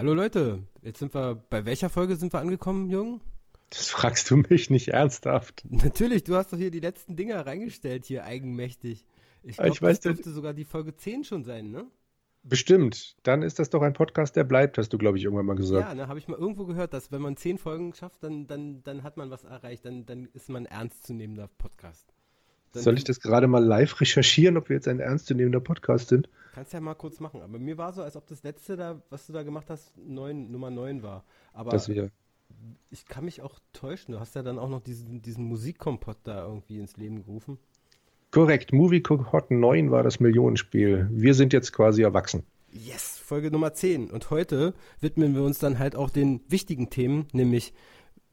Hallo Leute, jetzt sind wir, bei welcher Folge sind wir angekommen, Jürgen? Das fragst du mich nicht ernsthaft. Natürlich, du hast doch hier die letzten Dinger reingestellt, hier eigenmächtig. Ich glaube, weiß, das das- dürfte sogar die Folge 10 schon sein, ne? Bestimmt. Dann ist das doch ein Podcast, der bleibt, hast du, glaube ich, irgendwann mal gesagt. Ja, ne, habe ich mal irgendwo gehört, dass wenn man 10 Folgen schafft, dann, dann, dann hat man was erreicht, dann, dann ist man ein ernstzunehmender Podcast. Dann Soll ich das gerade mal live recherchieren, ob wir jetzt ein ernstzunehmender Podcast sind? Kannst ja mal kurz machen, aber mir war so, als ob das letzte da, was du da gemacht hast, neun, Nummer 9 war. Aber Dass wir. ich kann mich auch täuschen, du hast ja dann auch noch diesen, diesen Musikkompott da irgendwie ins Leben gerufen. Korrekt, Movie Hot 9 war das Millionenspiel. Wir sind jetzt quasi erwachsen. Yes, Folge Nummer 10. Und heute widmen wir uns dann halt auch den wichtigen Themen, nämlich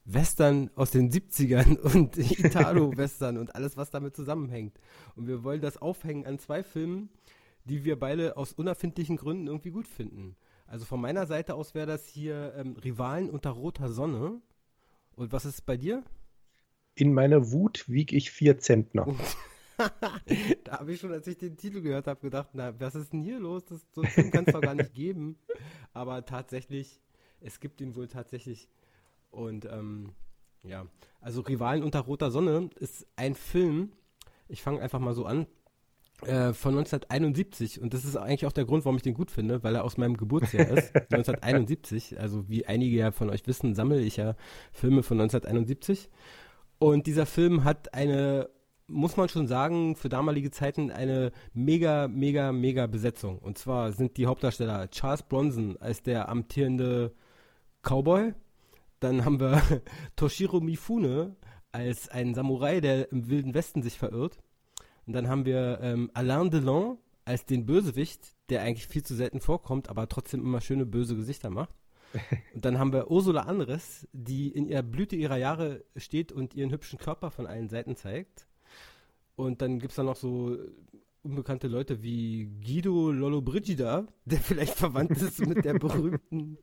Western aus den 70ern und Italo-Western und alles, was damit zusammenhängt. Und wir wollen das aufhängen an zwei Filmen, die wir beide aus unerfindlichen Gründen irgendwie gut finden. Also von meiner Seite aus wäre das hier ähm, Rivalen unter roter Sonne. Und was ist bei dir? In meiner Wut wieg ich vier Zentner. da habe ich schon, als ich den Titel gehört habe, gedacht, na, was ist denn hier los? Das, so kann es doch gar nicht geben. Aber tatsächlich, es gibt ihn wohl tatsächlich. Und ähm, ja, also Rivalen unter roter Sonne ist ein Film, ich fange einfach mal so an, äh, von 1971. Und das ist eigentlich auch der Grund, warum ich den gut finde, weil er aus meinem Geburtsjahr ist. 1971. Also wie einige ja von euch wissen, sammle ich ja Filme von 1971. Und dieser Film hat eine, muss man schon sagen, für damalige Zeiten eine mega, mega, mega Besetzung. Und zwar sind die Hauptdarsteller Charles Bronson als der amtierende Cowboy. Dann haben wir Toshiro Mifune als ein Samurai, der im Wilden Westen sich verirrt. Und dann haben wir ähm, Alain Delon als den Bösewicht, der eigentlich viel zu selten vorkommt, aber trotzdem immer schöne böse Gesichter macht. Und dann haben wir Ursula Andres, die in ihrer Blüte ihrer Jahre steht und ihren hübschen Körper von allen Seiten zeigt. Und dann gibt es da noch so unbekannte Leute wie Guido Lollobrigida, der vielleicht verwandt ist mit der berühmten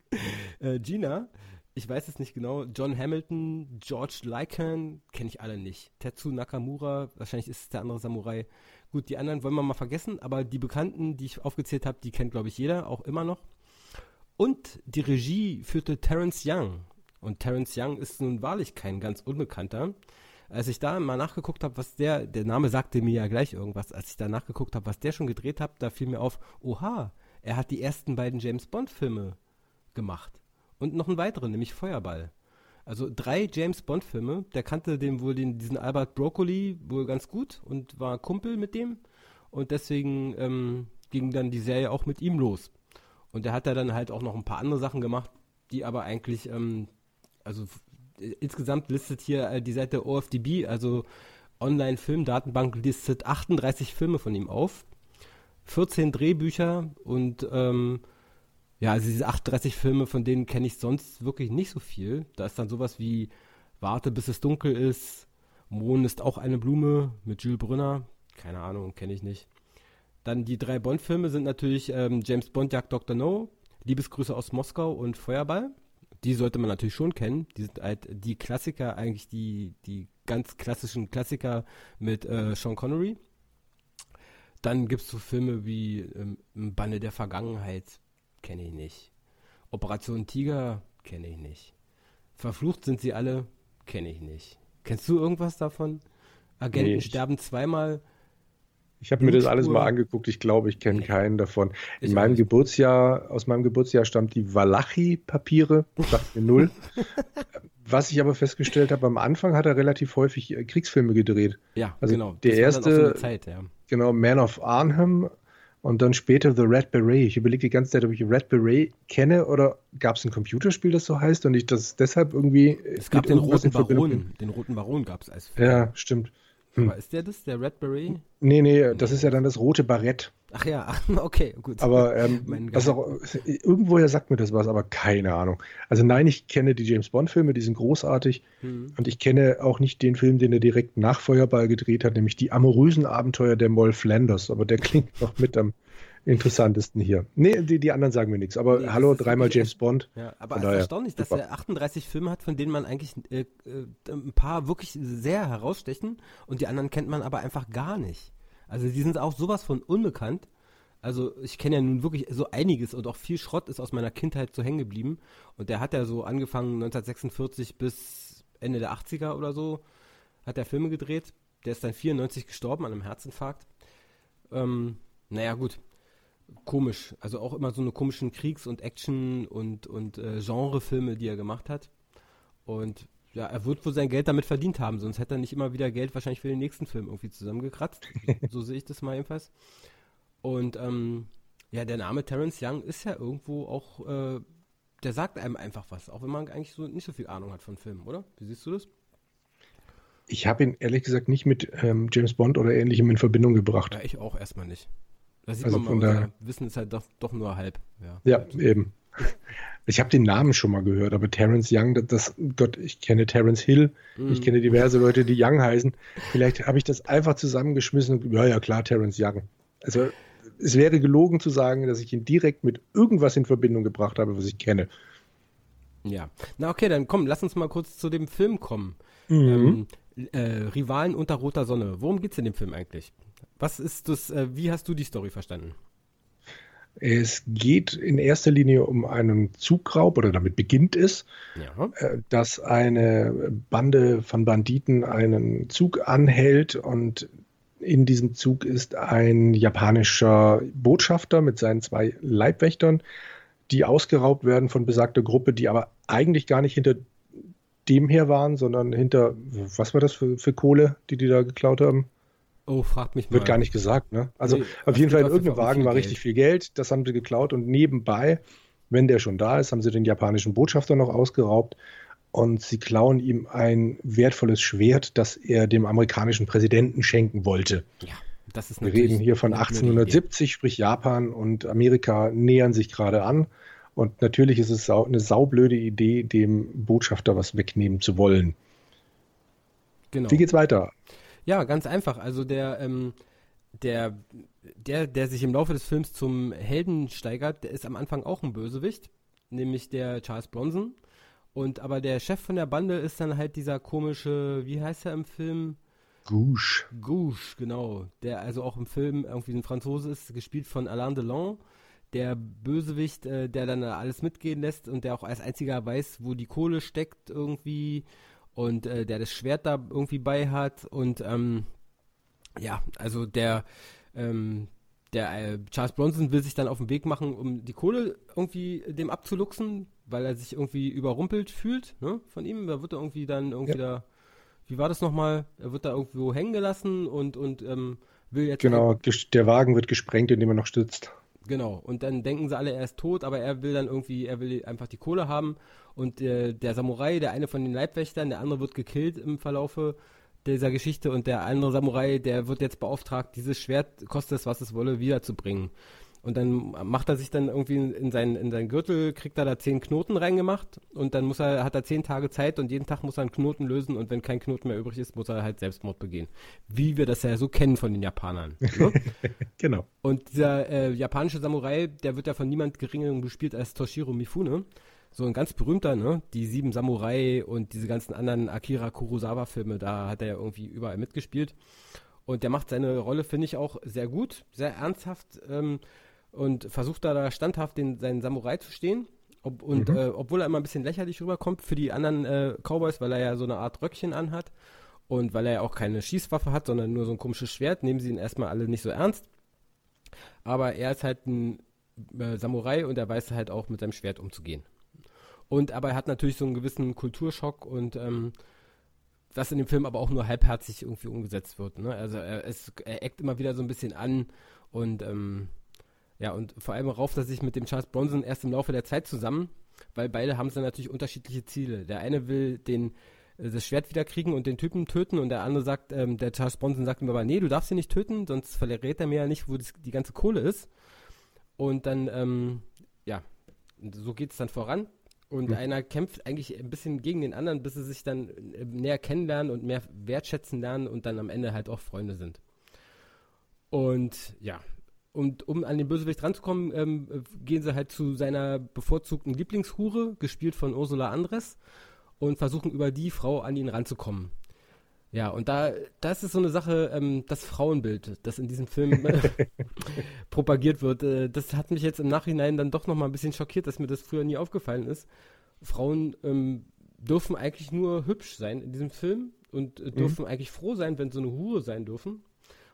äh, Gina. Ich weiß es nicht genau. John Hamilton, George Lycan, kenne ich alle nicht. Tetsu Nakamura, wahrscheinlich ist es der andere Samurai. Gut, die anderen wollen wir mal vergessen, aber die Bekannten, die ich aufgezählt habe, die kennt, glaube ich, jeder, auch immer noch. Und die Regie führte Terence Young. Und Terence Young ist nun wahrlich kein ganz Unbekannter. Als ich da mal nachgeguckt habe, was der, der Name sagte mir ja gleich irgendwas, als ich da nachgeguckt habe, was der schon gedreht hat, da fiel mir auf, oha, er hat die ersten beiden James Bond Filme gemacht. Und noch einen weiteren, nämlich Feuerball. Also drei James Bond Filme. Der kannte den wohl den, diesen Albert Broccoli wohl ganz gut und war Kumpel mit dem. Und deswegen ähm, ging dann die Serie auch mit ihm los. Und der hat da dann halt auch noch ein paar andere Sachen gemacht, die aber eigentlich, ähm, also äh, insgesamt listet hier äh, die Seite OFDB, also Online-Filmdatenbank, listet 38 Filme von ihm auf. 14 Drehbücher und ähm, ja, also diese 38 Filme, von denen kenne ich sonst wirklich nicht so viel. Da ist dann sowas wie Warte, bis es dunkel ist. Mond ist auch eine Blume mit Jules Brünner. Keine Ahnung, kenne ich nicht. Dann die drei Bond-Filme sind natürlich ähm, James Bond jagt Dr. No, Liebesgrüße aus Moskau und Feuerball. Die sollte man natürlich schon kennen. Die sind halt die Klassiker, eigentlich die, die ganz klassischen Klassiker mit äh, Sean Connery. Dann gibt es so Filme wie ähm, Banne der Vergangenheit, kenne ich nicht. Operation Tiger, kenne ich nicht. Verflucht sind sie alle, kenne ich nicht. Kennst du irgendwas davon? Agenten Nee, ich- sterben zweimal, Ich habe mir das alles mal angeguckt. Ich glaube, ich kenne keinen davon. In ich meinem Geburtsjahr, aus meinem Geburtsjahr stammt die Walachi-Papiere. Sagt mir null. Was ich aber festgestellt habe, am Anfang hat er relativ häufig äh, Kriegsfilme gedreht. Ja, also genau. Der erste, so Zeit, ja. genau, Man of Arnhem und dann später The Red Beret. Ich überlege die ganze Zeit, ob ich Red Beret kenne oder gab es ein Computerspiel, das so heißt und ich das deshalb irgendwie. Es gab den roten Baron. Den roten Baron gab es als Film. Ja, stimmt. Hm. Aber ist der das, der Red Beret? Nee, nee, das ist ja dann das rote Barett. Ach ja, okay, gut. Aber ähm, was auch, irgendwoher sagt mir das was, aber keine Ahnung. Also nein, ich kenne die James Bond-Filme, die sind großartig. Hm. Und ich kenne auch nicht den Film, den er direkt nach Feuerball gedreht hat, nämlich die amorösen Abenteuer der Moll Flanders. Aber der klingt noch mit am interessantesten hier. Nee, die, die anderen sagen mir nichts. Aber nee, hallo, dreimal James Bond. Ja, aber es ist erstaunlich, dass er 38 Filme hat, von denen man eigentlich äh, äh, ein paar wirklich sehr herausstechen und die anderen kennt man aber einfach gar nicht. Also die sind auch sowas von unbekannt. Also ich kenne ja nun wirklich so einiges und auch viel Schrott ist aus meiner Kindheit so hängen geblieben. Und der hat ja so angefangen 1946 bis Ende der 80er oder so, hat er Filme gedreht. Der ist dann 94 gestorben an einem Herzinfarkt. Ähm, naja, gut komisch. Also auch immer so eine komischen Kriegs- und Action- und, und äh, Genrefilme, die er gemacht hat. Und ja, er wird wohl sein Geld damit verdient haben, sonst hätte er nicht immer wieder Geld wahrscheinlich für den nächsten Film irgendwie zusammengekratzt. so sehe ich das mal jedenfalls. Und ähm, ja, der Name Terence Young ist ja irgendwo auch, äh, der sagt einem einfach was, auch wenn man eigentlich so nicht so viel Ahnung hat von Filmen, oder? Wie siehst du das? Ich habe ihn ehrlich gesagt nicht mit ähm, James Bond oder ähnlichem in Verbindung gebracht. Ja, ich auch erstmal nicht. Da sieht also man mal, von Wissen ist halt doch, doch nur halb. Ja, ja eben. Ich habe den Namen schon mal gehört, aber Terence Young, das, das Gott, ich kenne Terence Hill, mm. ich kenne diverse Leute, die Young heißen. Vielleicht habe ich das einfach zusammengeschmissen und ja, ja, klar, Terence Young. Also es wäre gelogen zu sagen, dass ich ihn direkt mit irgendwas in Verbindung gebracht habe, was ich kenne. Ja, na okay, dann komm, lass uns mal kurz zu dem Film kommen. Mhm. Ähm, äh, Rivalen unter roter Sonne. Worum geht es in dem Film eigentlich? Was ist das, äh, wie hast du die Story verstanden? Es geht in erster Linie um einen Zugraub, oder damit beginnt es, ja. äh, dass eine Bande von Banditen einen Zug anhält und in diesem Zug ist ein japanischer Botschafter mit seinen zwei Leibwächtern, die ausgeraubt werden von besagter Gruppe, die aber eigentlich gar nicht hinter dem her waren, sondern hinter, was war das für, für Kohle, die die da geklaut haben? Oh, fragt mich mal. Wird gar nicht gesagt, ne? Also nee, auf jeden Fall in irgendeinem Wagen war richtig viel Geld, das haben sie geklaut und nebenbei, wenn der schon da ist, haben sie den japanischen Botschafter noch ausgeraubt und sie klauen ihm ein wertvolles Schwert, das er dem amerikanischen Präsidenten schenken wollte. Ja, das ist Wir reden hier von 1870, sprich Japan und Amerika nähern sich gerade an. Und natürlich ist es eine saublöde Idee, dem Botschafter was wegnehmen zu wollen. Genau. Wie geht's weiter? Ja, ganz einfach. Also der, ähm, der, der, der sich im Laufe des Films zum Helden steigert, der ist am Anfang auch ein Bösewicht, nämlich der Charles Bronson. Und aber der Chef von der Bande ist dann halt dieser komische, wie heißt er im Film? Gouche. Gouche, genau. Der also auch im Film irgendwie ein Franzose ist, gespielt von Alain Delon. Der Bösewicht, äh, der dann alles mitgehen lässt und der auch als einziger weiß, wo die Kohle steckt irgendwie und äh, der das Schwert da irgendwie bei hat und ähm, ja, also der ähm, der äh, Charles Bronson will sich dann auf den Weg machen, um die Kohle irgendwie dem abzuluxen, weil er sich irgendwie überrumpelt fühlt, ne, von ihm. Da wird er irgendwie dann irgendwie ja. da, wie war das nochmal? Er wird da irgendwo hängen gelassen und, und ähm, will jetzt. Genau, der Wagen wird gesprengt, indem er noch stützt. Genau, und dann denken sie alle, er ist tot, aber er will dann irgendwie, er will einfach die Kohle haben. Und äh, der Samurai, der eine von den Leibwächtern, der andere wird gekillt im Verlaufe dieser Geschichte. Und der andere Samurai, der wird jetzt beauftragt, dieses Schwert, kostet es was es wolle, wiederzubringen. Und dann macht er sich dann irgendwie in seinen, in seinen Gürtel, kriegt er da zehn Knoten reingemacht und dann muss er, hat er zehn Tage Zeit und jeden Tag muss er einen Knoten lösen und wenn kein Knoten mehr übrig ist, muss er halt Selbstmord begehen. Wie wir das ja so kennen von den Japanern. Ne? genau. Und dieser äh, japanische Samurai, der wird ja von niemand geringerem gespielt als Toshiro Mifune. So ein ganz berühmter, ne? Die sieben Samurai und diese ganzen anderen Akira Kurosawa-Filme, da hat er ja irgendwie überall mitgespielt. Und der macht seine Rolle, finde ich, auch sehr gut, sehr ernsthaft. Ähm, und versucht da, da standhaft den, seinen Samurai zu stehen. Ob, und mhm. äh, obwohl er immer ein bisschen lächerlich rüberkommt für die anderen äh, Cowboys, weil er ja so eine Art Röckchen anhat. Und weil er ja auch keine Schießwaffe hat, sondern nur so ein komisches Schwert, nehmen sie ihn erstmal alle nicht so ernst. Aber er ist halt ein äh, Samurai und er weiß halt auch mit seinem Schwert umzugehen. Und aber er hat natürlich so einen gewissen Kulturschock und ähm, was in dem Film aber auch nur halbherzig irgendwie umgesetzt wird. Ne? Also er, es, er eckt immer wieder so ein bisschen an und ähm, ja, und vor allem rauft er sich mit dem Charles Bronson erst im Laufe der Zeit zusammen, weil beide haben dann natürlich unterschiedliche Ziele. Der eine will den äh, das Schwert wieder kriegen und den Typen töten und der andere sagt, ähm, der Charles Bronson sagt ihm aber, nee, du darfst ihn nicht töten, sonst verrät er mir ja nicht, wo das, die ganze Kohle ist. Und dann, ähm, ja, so geht es dann voran. Und mhm. einer kämpft eigentlich ein bisschen gegen den anderen, bis sie sich dann äh, näher kennenlernen und mehr wertschätzen lernen und dann am Ende halt auch Freunde sind. Und ja, und um an den Bösewicht ranzukommen, ähm, gehen sie halt zu seiner bevorzugten Lieblingshure, gespielt von Ursula Andres, und versuchen über die Frau an ihn ranzukommen. Ja, und da, das ist so eine Sache, ähm, das Frauenbild, das in diesem Film äh, propagiert wird, äh, das hat mich jetzt im Nachhinein dann doch nochmal ein bisschen schockiert, dass mir das früher nie aufgefallen ist. Frauen ähm, dürfen eigentlich nur hübsch sein in diesem Film und äh, dürfen mhm. eigentlich froh sein, wenn sie eine Hure sein dürfen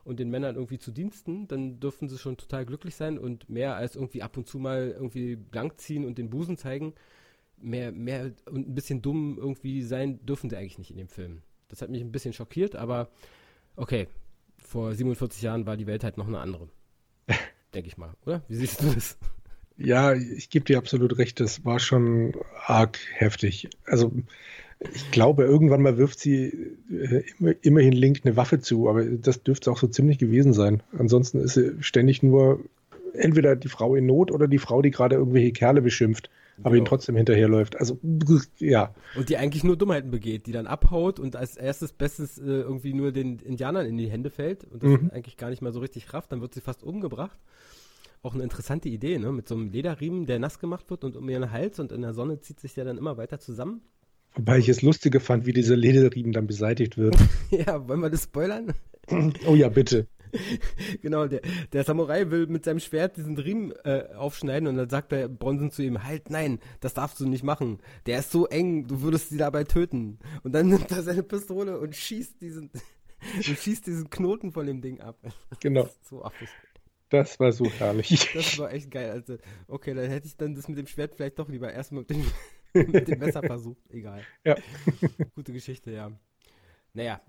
und den Männern irgendwie zu Diensten, dann dürfen sie schon total glücklich sein und mehr als irgendwie ab und zu mal irgendwie blank ziehen und den Busen zeigen, mehr, mehr und ein bisschen dumm irgendwie sein dürfen sie eigentlich nicht in dem Film. Das hat mich ein bisschen schockiert, aber okay, vor 47 Jahren war die Welt halt noch eine andere. Denke ich mal, oder? Wie siehst du das? Ja, ich gebe dir absolut recht, das war schon arg heftig. Also ich glaube, irgendwann mal wirft sie äh, immerhin Link eine Waffe zu, aber das dürfte auch so ziemlich gewesen sein. Ansonsten ist sie ständig nur entweder die Frau in Not oder die Frau, die gerade irgendwelche Kerle beschimpft aber ihn trotzdem hinterherläuft. Also, ja. Und die eigentlich nur Dummheiten begeht, die dann abhaut und als erstes Bestes äh, irgendwie nur den Indianern in die Hände fällt und das mhm. eigentlich gar nicht mal so richtig rafft, dann wird sie fast umgebracht. Auch eine interessante Idee, ne? Mit so einem Lederriemen, der nass gemacht wird und um ihren Hals und in der Sonne zieht sich der dann immer weiter zusammen. Wobei ich es lustiger fand, wie dieser Lederriemen dann beseitigt wird. ja, wollen wir das spoilern? Oh ja, bitte. genau, der, der Samurai will mit seinem Schwert diesen Riemen äh, aufschneiden und dann sagt der Bronson zu ihm, halt, nein, das darfst du nicht machen. Der ist so eng, du würdest sie dabei töten. Und dann nimmt er seine Pistole und schießt diesen, und schießt diesen Knoten von dem Ding ab. Genau. so affig. Das war so herrlich. Das war echt geil. Also, okay, dann hätte ich dann das mit dem Schwert vielleicht doch lieber erstmal mit dem, mit dem Messer versucht. Egal. Ja. Gute Geschichte, ja. Naja,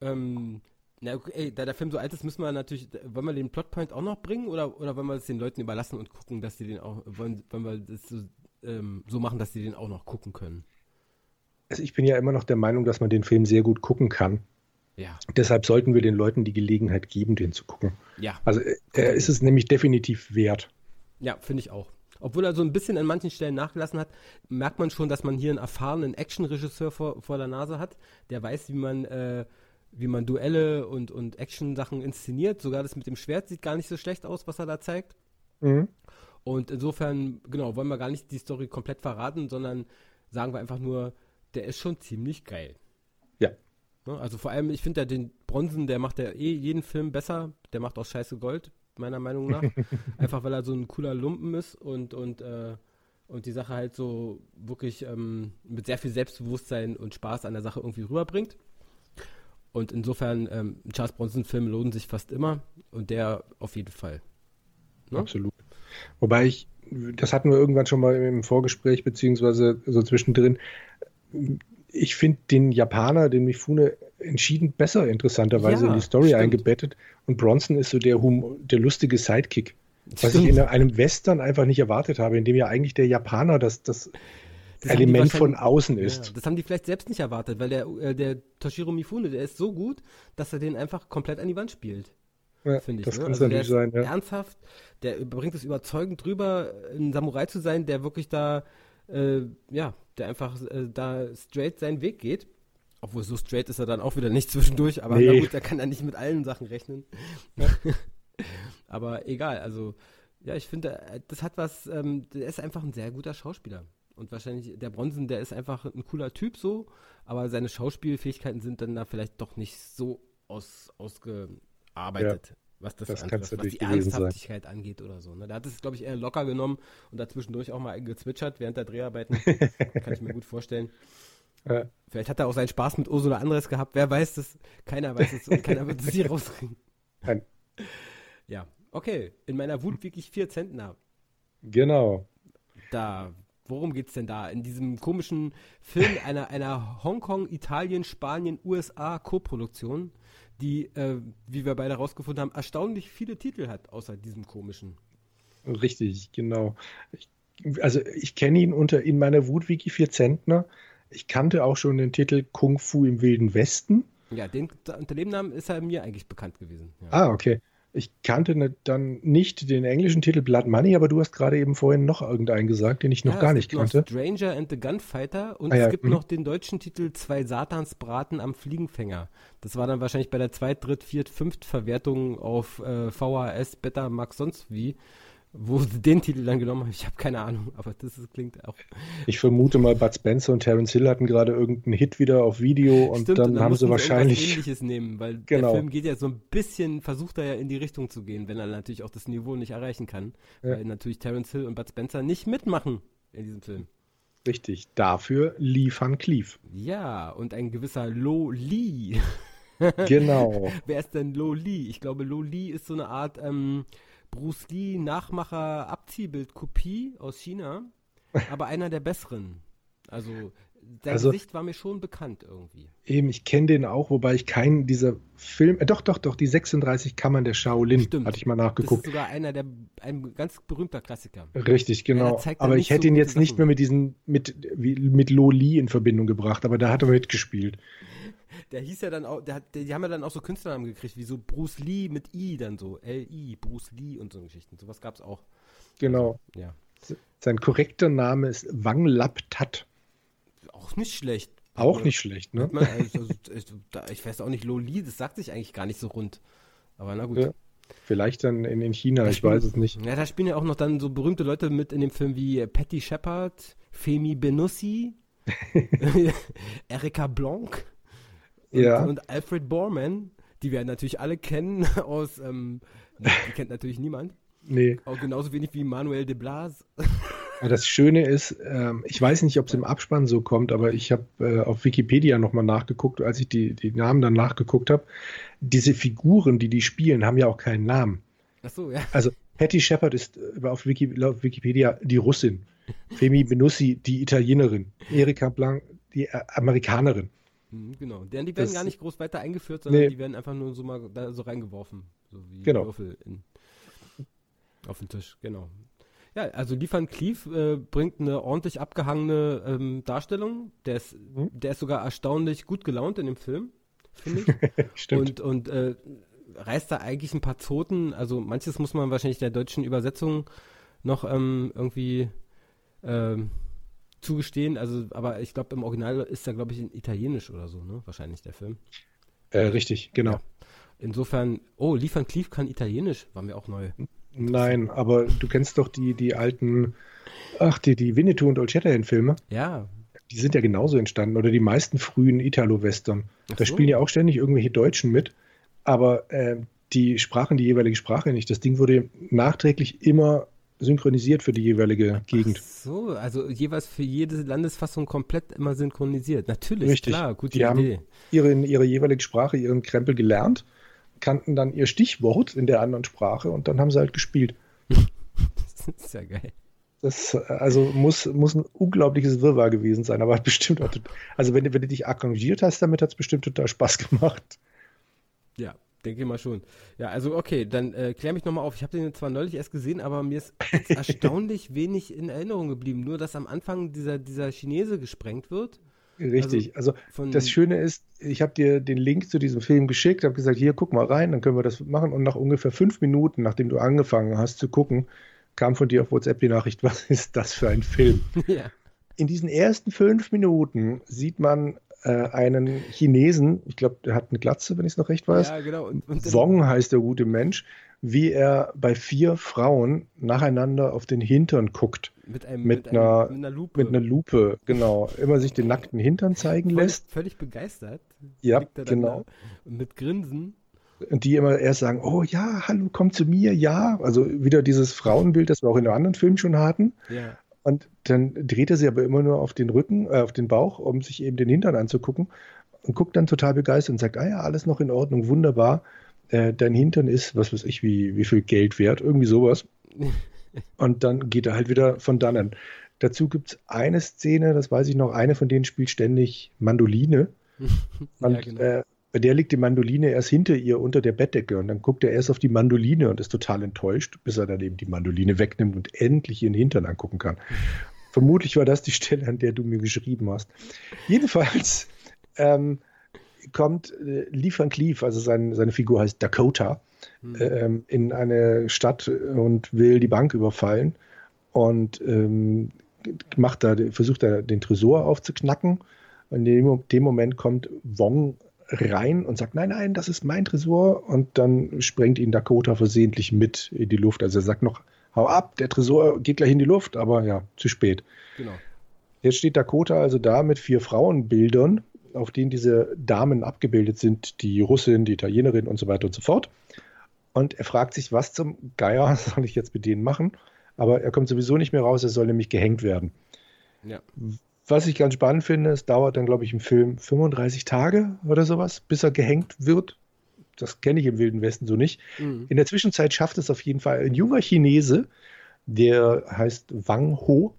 ähm, na, ey, da der Film so alt ist, müssen wir natürlich, wollen wir den Plotpoint auch noch bringen oder, oder wollen wir es den Leuten überlassen und gucken, dass sie den auch, wollen, wollen wir das so, ähm, so machen, dass sie den auch noch gucken können? Also ich bin ja immer noch der Meinung, dass man den Film sehr gut gucken kann. Ja. Deshalb sollten wir den Leuten die Gelegenheit geben, den zu gucken. Ja. Also äh, er ist es nämlich definitiv wert. Ja, finde ich auch. Obwohl er so ein bisschen an manchen Stellen nachgelassen hat, merkt man schon, dass man hier einen erfahrenen Actionregisseur vor, vor der Nase hat, der weiß, wie man äh, wie man Duelle und, und Action-Sachen inszeniert. Sogar das mit dem Schwert sieht gar nicht so schlecht aus, was er da zeigt. Mhm. Und insofern, genau, wollen wir gar nicht die Story komplett verraten, sondern sagen wir einfach nur, der ist schon ziemlich geil. Ja. Ne, also vor allem, ich finde ja den Bronzen, der macht ja eh jeden Film besser. Der macht auch scheiße Gold, meiner Meinung nach. einfach weil er so ein cooler Lumpen ist und, und, äh, und die Sache halt so wirklich ähm, mit sehr viel Selbstbewusstsein und Spaß an der Sache irgendwie rüberbringt. Und insofern, ähm, Charles Bronson-Filme lohnen sich fast immer und der auf jeden Fall. Ne? Absolut. Wobei ich, das hatten wir irgendwann schon mal im Vorgespräch, beziehungsweise so zwischendrin. Ich finde den Japaner, den Mifune, entschieden besser, interessanterweise ja, in die Story stimmt. eingebettet. Und Bronson ist so der, hum der lustige Sidekick. Was stimmt. ich in einem Western einfach nicht erwartet habe, in dem ja eigentlich der Japaner das, das das Element von außen ist. Ja, das haben die vielleicht selbst nicht erwartet, weil der, äh, der Toshiro Mifune, der ist so gut, dass er den einfach komplett an die Wand spielt. Ja, finde ich. Das ne? kann also natürlich sein, ja. Ernsthaft, der bringt es überzeugend drüber, ein Samurai zu sein, der wirklich da, äh, ja, der einfach äh, da straight seinen Weg geht. Obwohl so straight ist er dann auch wieder nicht zwischendurch, aber nee. gut, er kann ja nicht mit allen Sachen rechnen. aber egal, also ja, ich finde, äh, das hat was, ähm, der ist einfach ein sehr guter Schauspieler. Und wahrscheinlich, der Bronson, der ist einfach ein cooler Typ so, aber seine Schauspielfähigkeiten sind dann da vielleicht doch nicht so aus, ausgearbeitet. Ja, was das, das angeht, was die Ernsthaftigkeit sein. angeht oder so. Ne? Da hat es, glaube ich, eher locker genommen und dazwischendurch auch mal gezwitschert während der Dreharbeiten. Kann ich mir gut vorstellen. Ja. Vielleicht hat er auch seinen Spaß mit Ursula Andres gehabt. Wer weiß das? Keiner weiß es und keiner wird es hier rauskriegen. Nein. Ja, okay. In meiner Wut wirklich vier Zentner. Genau. Da, worum geht's denn da? In diesem komischen Film einer, einer Hongkong, Italien, Spanien, USA Co-Produktion, die, äh, wie wir beide rausgefunden haben, erstaunlich viele Titel hat, außer diesem komischen. Richtig, genau. Ich, also ich kenne ihn unter in meiner Wut-Wiki vier Zentner. Ich kannte auch schon den Titel Kung Fu im Wilden Westen. Ja, den, unter dem Namen ist er mir eigentlich bekannt gewesen. Ja. Ah, okay. Ich kannte ne, dann nicht den englischen Titel Blood Money, aber du hast gerade eben vorhin noch irgendeinen gesagt, den ich noch ja, gar nicht kannte. Stranger and the Gunfighter und ah, ja. es gibt mhm. noch den deutschen Titel Zwei Satansbraten am Fliegenfänger. Das war dann wahrscheinlich bei der zweit, dritt, viert, fünft Verwertung auf äh, VHS, Beta, Max, sonst wie wo sie den Titel dann genommen haben, ich habe keine Ahnung, aber das ist, klingt auch. Ich vermute mal, Bud Spencer und Terence Hill hatten gerade irgendeinen Hit wieder auf Video und Stimmt, dann, und dann haben sie wahrscheinlich. Ähnliches nehmen, weil genau. der Film geht ja so ein bisschen, versucht er ja in die Richtung zu gehen, wenn er natürlich auch das Niveau nicht erreichen kann, ja. weil natürlich Terence Hill und Bud Spencer nicht mitmachen in diesem Film. Richtig, dafür Lee Van Cleef. Ja, und ein gewisser Lo Lee. genau. Wer ist denn Lo Lee? Ich glaube, Lo Lee ist so eine Art, ähm, Bruce Lee Nachmacher Abziehbild Kopie aus China, aber einer der besseren. Also sein also, Gesicht war mir schon bekannt irgendwie. Eben, ich kenne den auch, wobei ich keinen dieser Filme, äh, doch, doch, doch, die 36 Kammern der Shaolin, Stimmt. hatte ich mal nachgeguckt. Das ist sogar einer der, ein ganz berühmter Klassiker. Richtig, genau. Ja, aber ich hätte so ihn jetzt nicht mehr mit diesen, mit, wie, mit Lo Li in Verbindung gebracht, aber da hat er mitgespielt der hieß ja dann auch, der hat, die haben ja dann auch so Künstlernamen gekriegt, wie so Bruce Lee mit I dann so, L-I, Bruce Lee und so Geschichten. Sowas gab es auch. Genau. Also, ja. Sein korrekter Name ist Wang Lap Tat. Auch nicht schlecht. Auch also, nicht schlecht, ne? Man, also, ich weiß auch nicht, Loli, das sagt sich eigentlich gar nicht so rund. Aber na gut. Ja. Vielleicht dann in, in China, da ich spielen, weiß es nicht. Ja, da spielen ja auch noch dann so berühmte Leute mit in dem Film wie Patty Shepard, Femi Benussi, Erika Blanc ja. und Alfred Borman, die wir natürlich alle kennen aus, ähm, die kennt natürlich niemand. Nee. Auch genauso wenig wie Manuel de Blas. Ja, das Schöne ist, ähm, ich weiß nicht, ob es im Abspann so kommt, aber ich habe äh, auf Wikipedia nochmal nachgeguckt, als ich die, die Namen dann nachgeguckt habe. Diese Figuren, die die spielen, haben ja auch keinen Namen. Ach so, ja. Also Patty Shepard ist äh, auf, Wiki, auf Wikipedia die Russin. Femi Benussi die Italienerin. Erika Blanc die äh, Amerikanerin. Mhm, genau, denn die werden das, gar nicht groß weiter eingeführt, sondern nee. die werden einfach nur so mal da so reingeworfen. So wie genau. Würfel in, auf den Tisch, genau. Ja, also Liefern Cleave äh, bringt eine ordentlich abgehangene ähm, Darstellung. Der ist, mhm. der ist sogar erstaunlich gut gelaunt in dem Film, finde ich. Stimmt. Und, und äh, reißt da eigentlich ein paar Zoten. Also manches muss man wahrscheinlich der deutschen Übersetzung noch ähm, irgendwie ähm, zugestehen. Also, aber ich glaube, im Original ist er, glaube ich, in Italienisch oder so, ne? Wahrscheinlich der Film. Äh, richtig, genau. Ja. Insofern, oh, Liefern Cleave kann Italienisch, war mir auch neu. Nein, aber du kennst doch die, die alten, ach, die, die Winnetou und Old Shatterhand-Filme. Ja. Die sind ja genauso entstanden, oder die meisten frühen Italo-Western. Da so. spielen ja auch ständig irgendwelche Deutschen mit, aber äh, die sprachen die jeweilige Sprache nicht. Das Ding wurde nachträglich immer synchronisiert für die jeweilige Gegend. Ach so, also jeweils für jede Landesfassung komplett immer synchronisiert. Natürlich, Richtig. klar, gute die Idee. Haben ihre, ihre jeweilige Sprache, ihren Krempel gelernt, kannten dann ihr Stichwort in der anderen Sprache und dann haben sie halt gespielt. das ist ja geil. Das also muss, muss ein unglaubliches Wirrwarr gewesen sein, aber hat bestimmt auch, also wenn, wenn du dich arrangiert hast, damit hat es bestimmt total Spaß gemacht. Ja, denke mal schon. Ja, also okay, dann äh, klär mich nochmal auf. Ich habe den zwar neulich erst gesehen, aber mir ist erstaunlich wenig in Erinnerung geblieben. Nur, dass am Anfang dieser, dieser Chinese gesprengt wird. Richtig. Also, also das Schöne ist, ich habe dir den Link zu diesem Film geschickt, habe gesagt, hier, guck mal rein, dann können wir das machen. Und nach ungefähr fünf Minuten, nachdem du angefangen hast zu gucken, kam von dir auf WhatsApp die Nachricht, was ist das für ein Film? ja. In diesen ersten fünf Minuten sieht man äh, einen Chinesen, ich glaube, der hat eine Glatze, wenn ich es noch recht weiß. Ja, genau. Und, und Song heißt der gute Mensch, wie er bei vier Frauen nacheinander auf den Hintern guckt. Mit, einem, mit, mit einer, mit einer Lupe. Mit einer Lupe, genau. Immer sich den nackten Hintern zeigen völlig, lässt. Völlig begeistert. Ja, genau. mit Grinsen. Und die immer erst sagen, oh ja, hallo, komm zu mir, ja. Also wieder dieses Frauenbild, das wir auch in einem anderen Film schon hatten. Ja. Und dann dreht er sie aber immer nur auf den Rücken, äh, auf den Bauch, um sich eben den Hintern anzugucken und guckt dann total begeistert und sagt, ah ja, alles noch in Ordnung, wunderbar. Äh, dein Hintern ist, was weiß ich, wie, wie viel Geld wert, irgendwie sowas. und dann geht er halt wieder von dannen. Dazu gibt es eine Szene, das weiß ich noch, eine von denen spielt ständig Mandoline. Und ja, genau. äh, bei der liegt die Mandoline erst hinter ihr unter der Bettdecke und dann guckt er erst auf die Mandoline und ist total enttäuscht, bis er dann eben die Mandoline wegnimmt und endlich ihren Hintern angucken kann. Vermutlich war das die Stelle, an der du mir geschrieben hast. Jedenfalls ähm, kommt äh, Lee Van Cleef, also sein, seine Figur heißt Dakota, mhm. ähm, in eine Stadt und will die Bank überfallen und ähm, macht da, versucht da den Tresor aufzuknacken. Und in dem Moment kommt Wong rein und sagt, nein, nein, das ist mein Tresor. Und dann sprengt ihn Dakota versehentlich mit in die Luft. Also er sagt noch, hau ab, der Tresor geht gleich in die Luft, aber ja, zu spät. Genau. Jetzt steht Dakota also da mit vier Frauenbildern, auf denen diese Damen abgebildet sind, die Russin, die Italienerin und so weiter und so fort. Und er fragt sich, was zum Geier soll ich jetzt mit denen machen? Aber er kommt sowieso nicht mehr raus, er soll nämlich gehängt werden. Ja. Was ich ganz spannend finde, es dauert dann, glaube ich, im Film 35 Tage oder sowas, bis er gehängt wird. Das kenne ich im Wilden Westen so nicht. Mhm. In der Zwischenzeit schafft es auf jeden Fall ein junger Chinese, der heißt Wang Ho,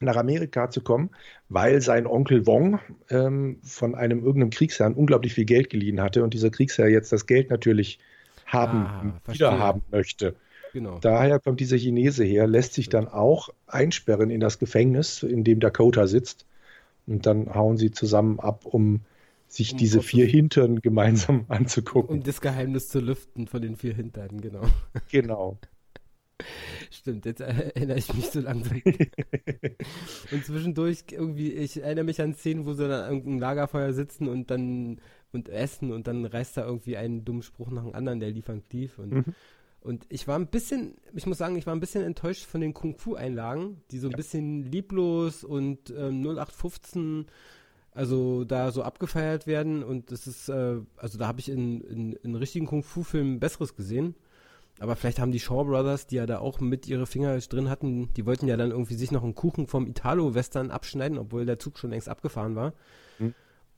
nach Amerika zu kommen, weil sein Onkel Wong ähm, von einem irgendeinem Kriegsherrn unglaublich viel Geld geliehen hatte und dieser Kriegsherr jetzt das Geld natürlich haben, ah, wieder haben möchte. Genau. Daher kommt dieser Chinese her, lässt sich dann auch einsperren in das Gefängnis, in dem Dakota sitzt. Und dann hauen sie zusammen ab, um sich um diese vier Hintern gemeinsam anzugucken. Um das Geheimnis zu lüften von den vier Hintern, genau. Genau. Stimmt, jetzt erinnere ich mich so langsam. und zwischendurch irgendwie, ich erinnere mich an Szenen, wo sie dann an irgendeinem Lagerfeuer sitzen und dann und essen und dann reißt da irgendwie einen dummen Spruch nach dem anderen, der liefern lief und mhm. Und ich war ein bisschen, ich muss sagen, ich war ein bisschen enttäuscht von den Kung-Fu-Einlagen, die so ein ja. bisschen lieblos und ähm, 0815 also da so abgefeiert werden und das ist, äh, also da habe ich in, in, in richtigen Kung-Fu-Filmen Besseres gesehen. Aber vielleicht haben die Shaw Brothers, die ja da auch mit ihre Finger drin hatten, die wollten ja dann irgendwie sich noch einen Kuchen vom Italo-Western abschneiden, obwohl der Zug schon längst abgefahren war.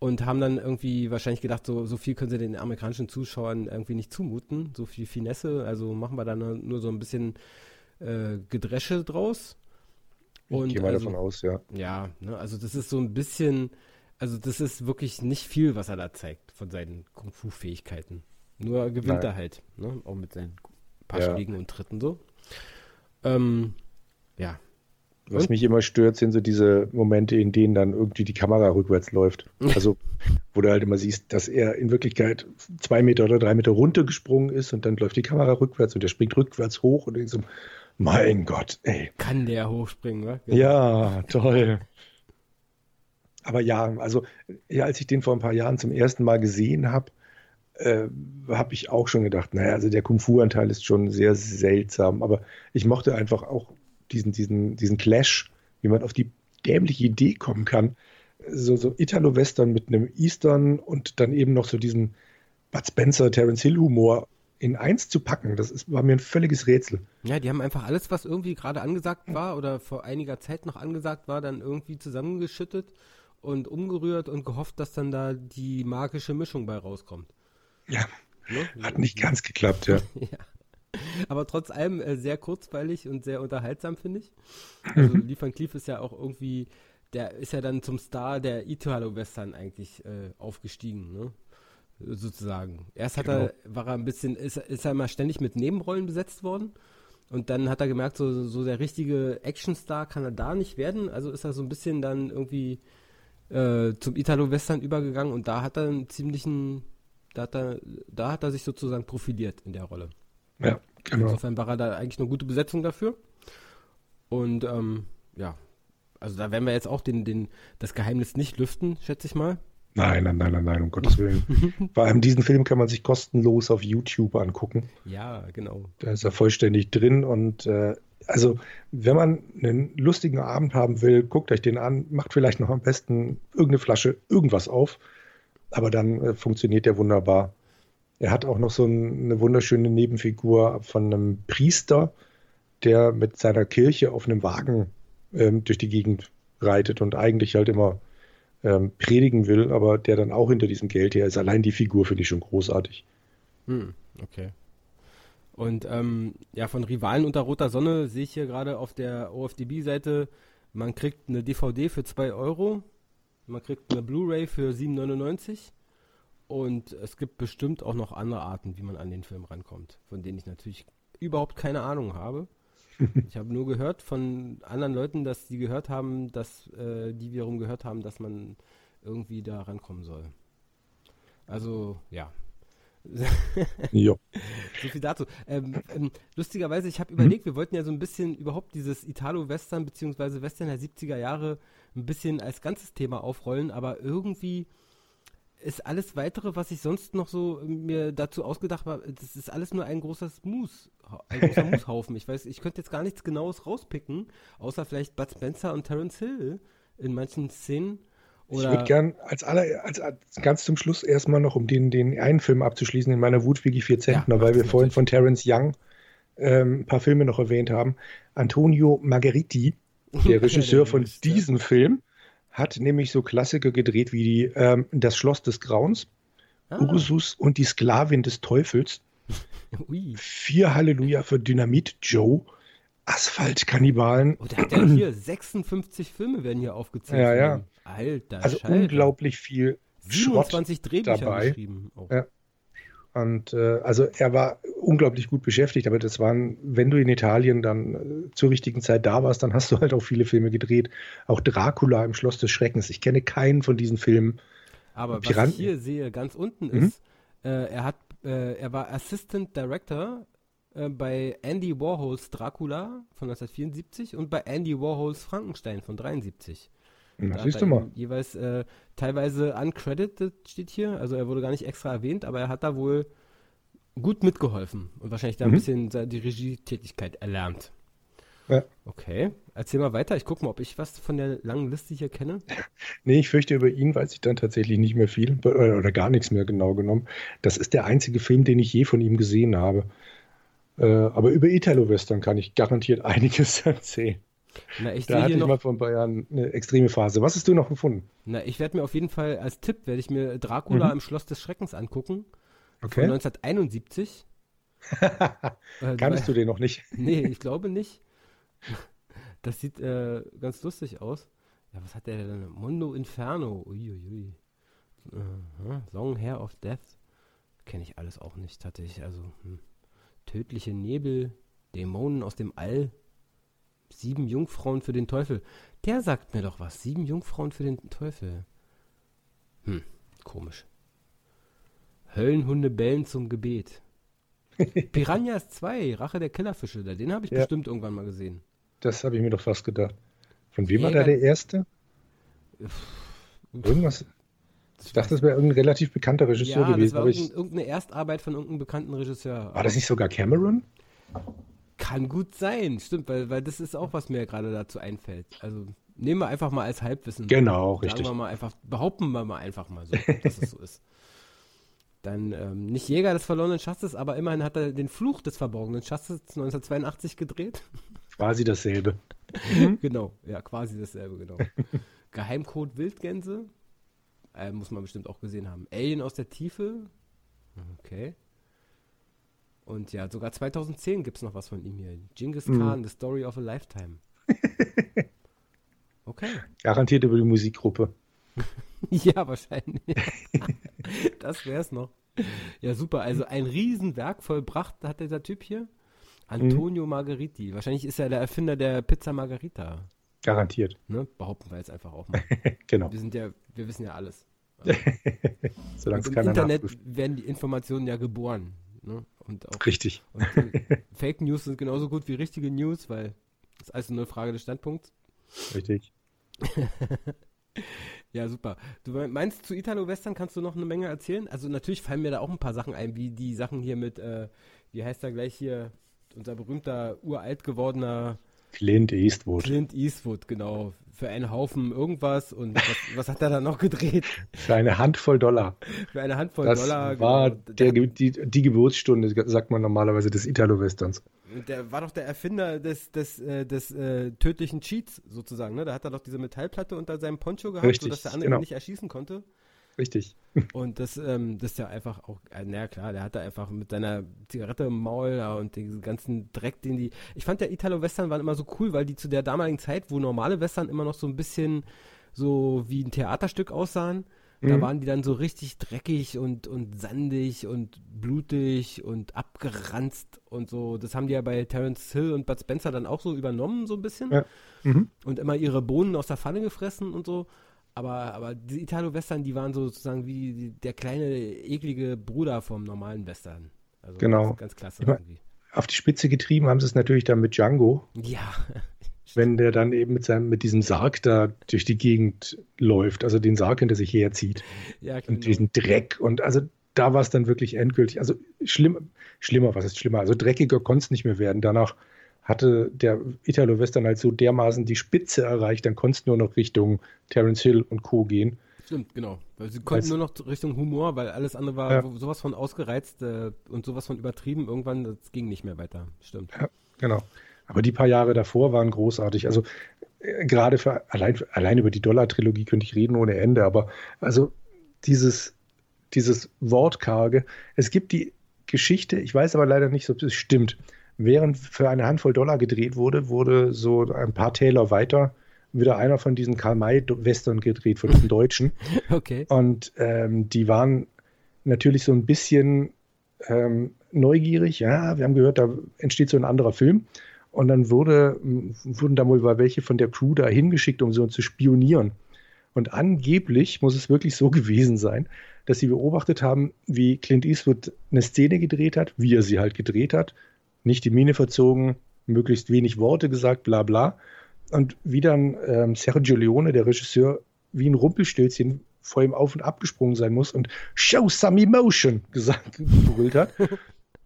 Und haben dann irgendwie wahrscheinlich gedacht, so, so viel können sie den amerikanischen Zuschauern irgendwie nicht zumuten, so viel Finesse, also machen wir da nur so ein bisschen äh, Gedresche draus. Und ich gehe mal also, davon aus, ja. Ja, ne, also das ist so ein bisschen, also das ist wirklich nicht viel, was er da zeigt von seinen Kung-Fu-Fähigkeiten. Nur gewinnt Nein. er halt, ne, auch mit seinen paar ja. Schlägen und Tritten so. Ähm, ja, was mich immer stört, sind so diese Momente, in denen dann irgendwie die Kamera rückwärts läuft. Also, wo du halt immer siehst, dass er in Wirklichkeit zwei Meter oder drei Meter runtergesprungen ist und dann läuft die Kamera rückwärts und er springt rückwärts hoch und denkst so, mein Gott, ey. Kann der hochspringen? Genau. Ja, toll. Aber ja, also, ja, als ich den vor ein paar Jahren zum ersten Mal gesehen habe, äh, habe ich auch schon gedacht, naja, also der Kung-Fu-Anteil ist schon sehr seltsam, aber ich mochte einfach auch diesen, diesen, diesen Clash, wie man auf die dämliche Idee kommen kann, so, so Italo-Western mit einem Eastern und dann eben noch so diesen Bud Spencer, Terence Hill-Humor in eins zu packen, das ist, war mir ein völliges Rätsel. Ja, die haben einfach alles, was irgendwie gerade angesagt war oder vor einiger Zeit noch angesagt war, dann irgendwie zusammengeschüttet und umgerührt und gehofft, dass dann da die magische Mischung bei rauskommt. Ja, ne? hat nicht ganz geklappt, ja. ja. Aber trotz allem äh, sehr kurzweilig und sehr unterhaltsam, finde ich. Also mhm. Lee Van Cleef ist ja auch irgendwie, der ist ja dann zum Star der Italo-Western eigentlich äh, aufgestiegen, ne? Sozusagen. Erst hat genau. er, war er ein bisschen, ist, ist er mal ständig mit Nebenrollen besetzt worden. Und dann hat er gemerkt, so, so der richtige Actionstar kann er da nicht werden. Also ist er so ein bisschen dann irgendwie äh, zum Italo-Western übergegangen und da hat er einen ziemlichen, da hat er, da hat er sich sozusagen profiliert in der Rolle. Ja, genau. Insofern war er da eigentlich eine gute Besetzung dafür. Und ähm, ja, also da werden wir jetzt auch den, den, das Geheimnis nicht lüften, schätze ich mal. Nein, nein, nein, nein, nein, um Gottes Willen. Vor allem diesen Film kann man sich kostenlos auf YouTube angucken. Ja, genau. Da ist er vollständig drin und äh, also, wenn man einen lustigen Abend haben will, guckt euch den an, macht vielleicht noch am besten irgendeine Flasche, irgendwas auf, aber dann äh, funktioniert der wunderbar. Er hat auch noch so eine wunderschöne Nebenfigur von einem Priester, der mit seiner Kirche auf einem Wagen ähm, durch die Gegend reitet und eigentlich halt immer ähm, predigen will, aber der dann auch hinter diesem Geld her ist. Allein die Figur finde ich schon großartig. Hm, okay. Und ähm, ja, von Rivalen unter roter Sonne sehe ich hier gerade auf der OFDB-Seite, man kriegt eine DVD für 2 Euro, man kriegt eine Blu-ray für 7,99 und es gibt bestimmt auch noch andere Arten, wie man an den Film rankommt, von denen ich natürlich überhaupt keine Ahnung habe. Ich habe nur gehört von anderen Leuten, dass die gehört haben, dass äh, die wiederum gehört haben, dass man irgendwie da rankommen soll. Also ja. jo. So viel dazu. Ähm, ähm, lustigerweise, ich habe mhm. überlegt, wir wollten ja so ein bisschen überhaupt dieses Italo-Western bzw. Western der 70er Jahre ein bisschen als ganzes Thema aufrollen, aber irgendwie ist alles weitere, was ich sonst noch so mir dazu ausgedacht habe, das ist alles nur ein großer Mus, ein großer Mushaufen. Ich weiß, ich könnte jetzt gar nichts Genaues rauspicken, außer vielleicht Bud Spencer und Terence Hill in manchen Szenen. Oder ich würde gern als, aller, als, als ganz zum Schluss erstmal noch, um den, den einen Film abzuschließen, in meiner Wutwigi 4 Zentner, ja, weil wir vorhin von Terence Young ähm, ein paar Filme noch erwähnt haben. Antonio Margheriti, der Regisseur von diesem Film, hat nämlich so Klassiker gedreht wie die, ähm, Das Schloss des Grauens, ah. Ursus und die Sklavin des Teufels, Vier Halleluja für Dynamit Joe, Asphaltkannibalen. Oh, der hat ja hier 56 Filme werden hier aufgezählt. Ja, ja. Alter, also Schalter. unglaublich viel 27 Schrott Drehbücher dabei. geschrieben. Oh. Ja. Und äh, also er war unglaublich gut beschäftigt, aber das waren, wenn du in Italien dann äh, zur richtigen Zeit da warst, dann hast du halt auch viele Filme gedreht. Auch Dracula im Schloss des Schreckens. Ich kenne keinen von diesen Filmen. Aber Piran was ich hier sehe, ganz unten mhm. ist, äh, er hat, äh, er war Assistant Director äh, bei Andy Warhols Dracula von 1974 und bei Andy Warhols Frankenstein von 73. Na, siehst du mal. Jeweils äh, teilweise uncredited steht hier, also er wurde gar nicht extra erwähnt, aber er hat da wohl gut mitgeholfen und wahrscheinlich da mhm. ein bisschen die Regietätigkeit erlernt. Ja. Okay, erzähl mal weiter. Ich gucke mal, ob ich was von der langen Liste hier kenne. Nee, ich fürchte, über ihn weiß ich dann tatsächlich nicht mehr viel oder gar nichts mehr genau genommen. Das ist der einzige Film, den ich je von ihm gesehen habe. Äh, aber über Italo-Western kann ich garantiert einiges erzählen. Na, ich da hatte ich noch, mal vor ein paar Jahren eine extreme Phase. Was hast du noch gefunden? Na, ich werde mir auf jeden Fall als Tipp, werde ich mir Dracula mhm. im Schloss des Schreckens angucken. Okay. Von 1971. äh, Kannst du den noch nicht? nee, ich glaube nicht. Das sieht äh, ganz lustig aus. Ja, was hat der denn? Mundo Inferno. Uiuiui. Uh -huh. Long Hair of Death. Kenne ich alles auch nicht, hatte ich. Also, hm. Tödliche Nebel, Dämonen aus dem All. Sieben Jungfrauen für den Teufel. Der sagt mir doch was. Sieben Jungfrauen für den Teufel. Hm, komisch. Höllenhunde bellen zum Gebet. Piranhas 2, Rache der Killerfische. Den habe ich ja. bestimmt irgendwann mal gesehen. Das habe ich mir doch fast gedacht. Von wem war da der erste? Irgendwas. Ich dachte, das wäre irgendein relativ bekannter Regisseur ja, gewesen. Das war irgendeine Erstarbeit von irgendeinem bekannten Regisseur. War das nicht sogar Cameron? Kann gut sein, stimmt, weil, weil das ist auch, was mir gerade dazu einfällt. Also nehmen wir einfach mal als Halbwissen. Genau, Sagen richtig. Wir mal einfach, behaupten wir mal einfach mal so, dass es so ist. Dann ähm, nicht Jäger des verlorenen Schatzes, aber immerhin hat er den Fluch des verborgenen Schatzes 1982 gedreht. Quasi dasselbe. genau, ja, quasi dasselbe, genau. Geheimcode Wildgänse, äh, muss man bestimmt auch gesehen haben. Alien aus der Tiefe, okay. Und ja, sogar 2010 gibt es noch was von ihm hier. Genghis mhm. Khan. The Story of a Lifetime. Okay. Garantiert über die Musikgruppe. ja, wahrscheinlich. das wär's noch. Ja, super. Also ein Riesenwerk vollbracht hat dieser Typ hier. Antonio mhm. Margheriti. Wahrscheinlich ist er der Erfinder der Pizza Margherita. Garantiert. Ne? Behaupten wir jetzt einfach auch mal. genau. Wir sind ja, wir wissen ja alles. Also, Solange es Im Internet werden die Informationen ja geboren. Ne? Und auch, Richtig. Und Fake News sind genauso gut wie richtige News, weil das ist also eine Frage des Standpunkts. Richtig. ja, super. Du meinst, zu Italo-Western kannst du noch eine Menge erzählen? Also natürlich fallen mir da auch ein paar Sachen ein, wie die Sachen hier mit, äh, wie heißt da gleich hier, unser berühmter, uralt gewordener Clint Eastwood. Clint Eastwood, genau. Für einen Haufen irgendwas und was, was hat er da noch gedreht? Für eine Handvoll Dollar. Für eine Handvoll das Dollar. war genau. der, die, die Geburtsstunde, sagt man normalerweise, des Italo-Westerns. Der war doch der Erfinder des, des, äh, des äh, tödlichen Cheats sozusagen. Ne? Da hat er doch diese Metallplatte unter seinem Poncho gehabt, Richtig, sodass der andere genau. ihn nicht erschießen konnte. Richtig. Und das, ähm, das ist ja einfach auch, äh, naja klar, der hat da einfach mit seiner Zigarette im Maul ja, und den ganzen Dreck, den die. Ich fand der Italo-Western waren immer so cool, weil die zu der damaligen Zeit, wo normale Western immer noch so ein bisschen so wie ein Theaterstück aussahen, da Mhm. waren die dann so richtig dreckig und, und sandig und blutig und abgeranzt und so. Das haben die ja bei Terence Hill und Bud Spencer dann auch so übernommen, so ein bisschen. Ja. Mhm. Und immer ihre Bohnen aus der Pfanne gefressen und so. Aber, aber die Italo-Western, die waren so sozusagen wie die, der kleine, eklige Bruder vom normalen Western. Also Genau. Ganz, ganz klasse Immer- irgendwie. Auf die Spitze getrieben haben sie es natürlich dann mit Django, Ja. wenn der dann eben mit seinem, mit diesem Sarg da durch die Gegend läuft, also den Sarg hinter sich herzieht ja, genau. und diesen Dreck und also da war es dann wirklich endgültig, also schlimm, schlimmer, was ist schlimmer, also dreckiger konnte es nicht mehr werden. Danach hatte der Italo-Western halt so dermaßen die Spitze erreicht, dann konnte es nur noch Richtung Terence Hill und Co. gehen. Stimmt, genau. Weil sie konnten nur noch Richtung Humor, weil alles andere war Ja. so- sowas von ausgereizt äh, und sowas von übertrieben. Irgendwann, das ging nicht mehr weiter. Stimmt. Ja, genau. Aber die paar Jahre davor waren großartig. Also äh, gerade für allein, allein über die Dollar-Trilogie könnte ich reden ohne Ende, aber also dieses, dieses Wortkarge, es gibt die Geschichte, ich weiß aber leider nicht, ob es stimmt. Während für eine Handvoll Dollar gedreht wurde, wurde so ein paar Täler weiter wieder einer von diesen Karl-May-Western gedreht, von diesen Deutschen. Okay. Und ähm, die waren natürlich so ein bisschen ähm, neugierig. Ja, wir haben gehört, da entsteht so ein anderer Film. Und dann wurde, wurden da wohl welche von der Crew da hingeschickt, um so zu spionieren. Und angeblich muss es wirklich so gewesen sein, dass sie beobachtet haben, wie Clint Eastwood eine Szene gedreht hat, wie er sie halt gedreht hat, nicht die Miene verzogen, möglichst wenig Worte gesagt, bla bla. Und wie dann ähm, Sergio Leone, der Regisseur, wie ein Rumpelstilzchen vor ihm auf und abgesprungen sein muss und Show some emotion gesagt, gebrüllt hat.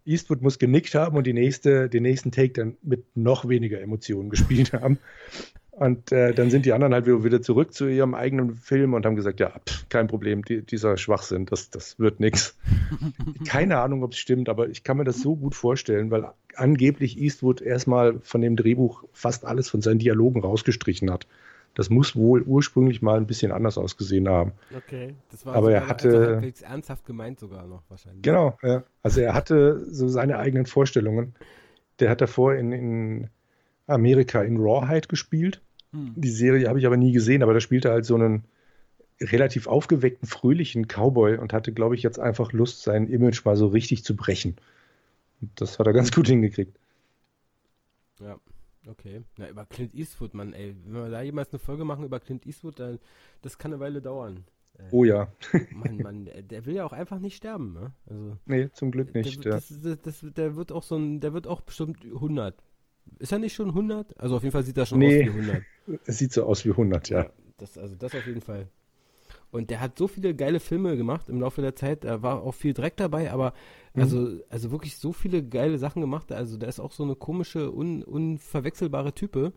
Eastwood muss genickt haben und die nächste, den nächsten Take dann mit noch weniger Emotionen gespielt haben. Und äh, dann sind die anderen halt wieder zurück zu ihrem eigenen Film und haben gesagt, ja, pff, kein Problem, die, dieser Schwachsinn, das, das wird nix. Keine Ahnung, ob es stimmt, aber ich kann mir das so gut vorstellen, weil angeblich Eastwood erstmal von dem Drehbuch fast alles von seinen Dialogen rausgestrichen hat. Das muss wohl ursprünglich mal ein bisschen anders ausgesehen haben. Okay. Das war Aber er hatte- also ernsthaft gemeint sogar noch wahrscheinlich. Genau, ja. Also er hatte so seine eigenen Vorstellungen. Der hat davor in, in Amerika in Rawhide gespielt. Hm. Die Serie habe ich aber nie gesehen, aber da spielte er halt so einen relativ aufgeweckten, fröhlichen Cowboy und hatte, glaube ich, jetzt einfach Lust, sein Image mal so richtig zu brechen. Und das hat er ganz gut hingekriegt. Ja, okay. Na, über Clint Eastwood, Mann, ey. Wenn wir da jemals eine Folge machen über Clint Eastwood, dann das kann eine Weile dauern. Äh, Oh ja. Mann, Mann, der, der will ja auch einfach nicht sterben, ne? Also, Nee, zum Glück der, nicht. ja. das, das, das, der wird auch so ein, der wird auch bestimmt 100. Ist er nicht schon 100? Also auf jeden Fall sieht er schon Nee. aus wie 100. Es sieht so aus wie 100, ja. Das, also das auf jeden Fall. Und der hat so viele geile Filme gemacht im Laufe der Zeit. Da war auch viel Dreck dabei, aber Mhm. also, also wirklich so viele geile Sachen gemacht. Also der ist auch so eine komische, un, unverwechselbare Type.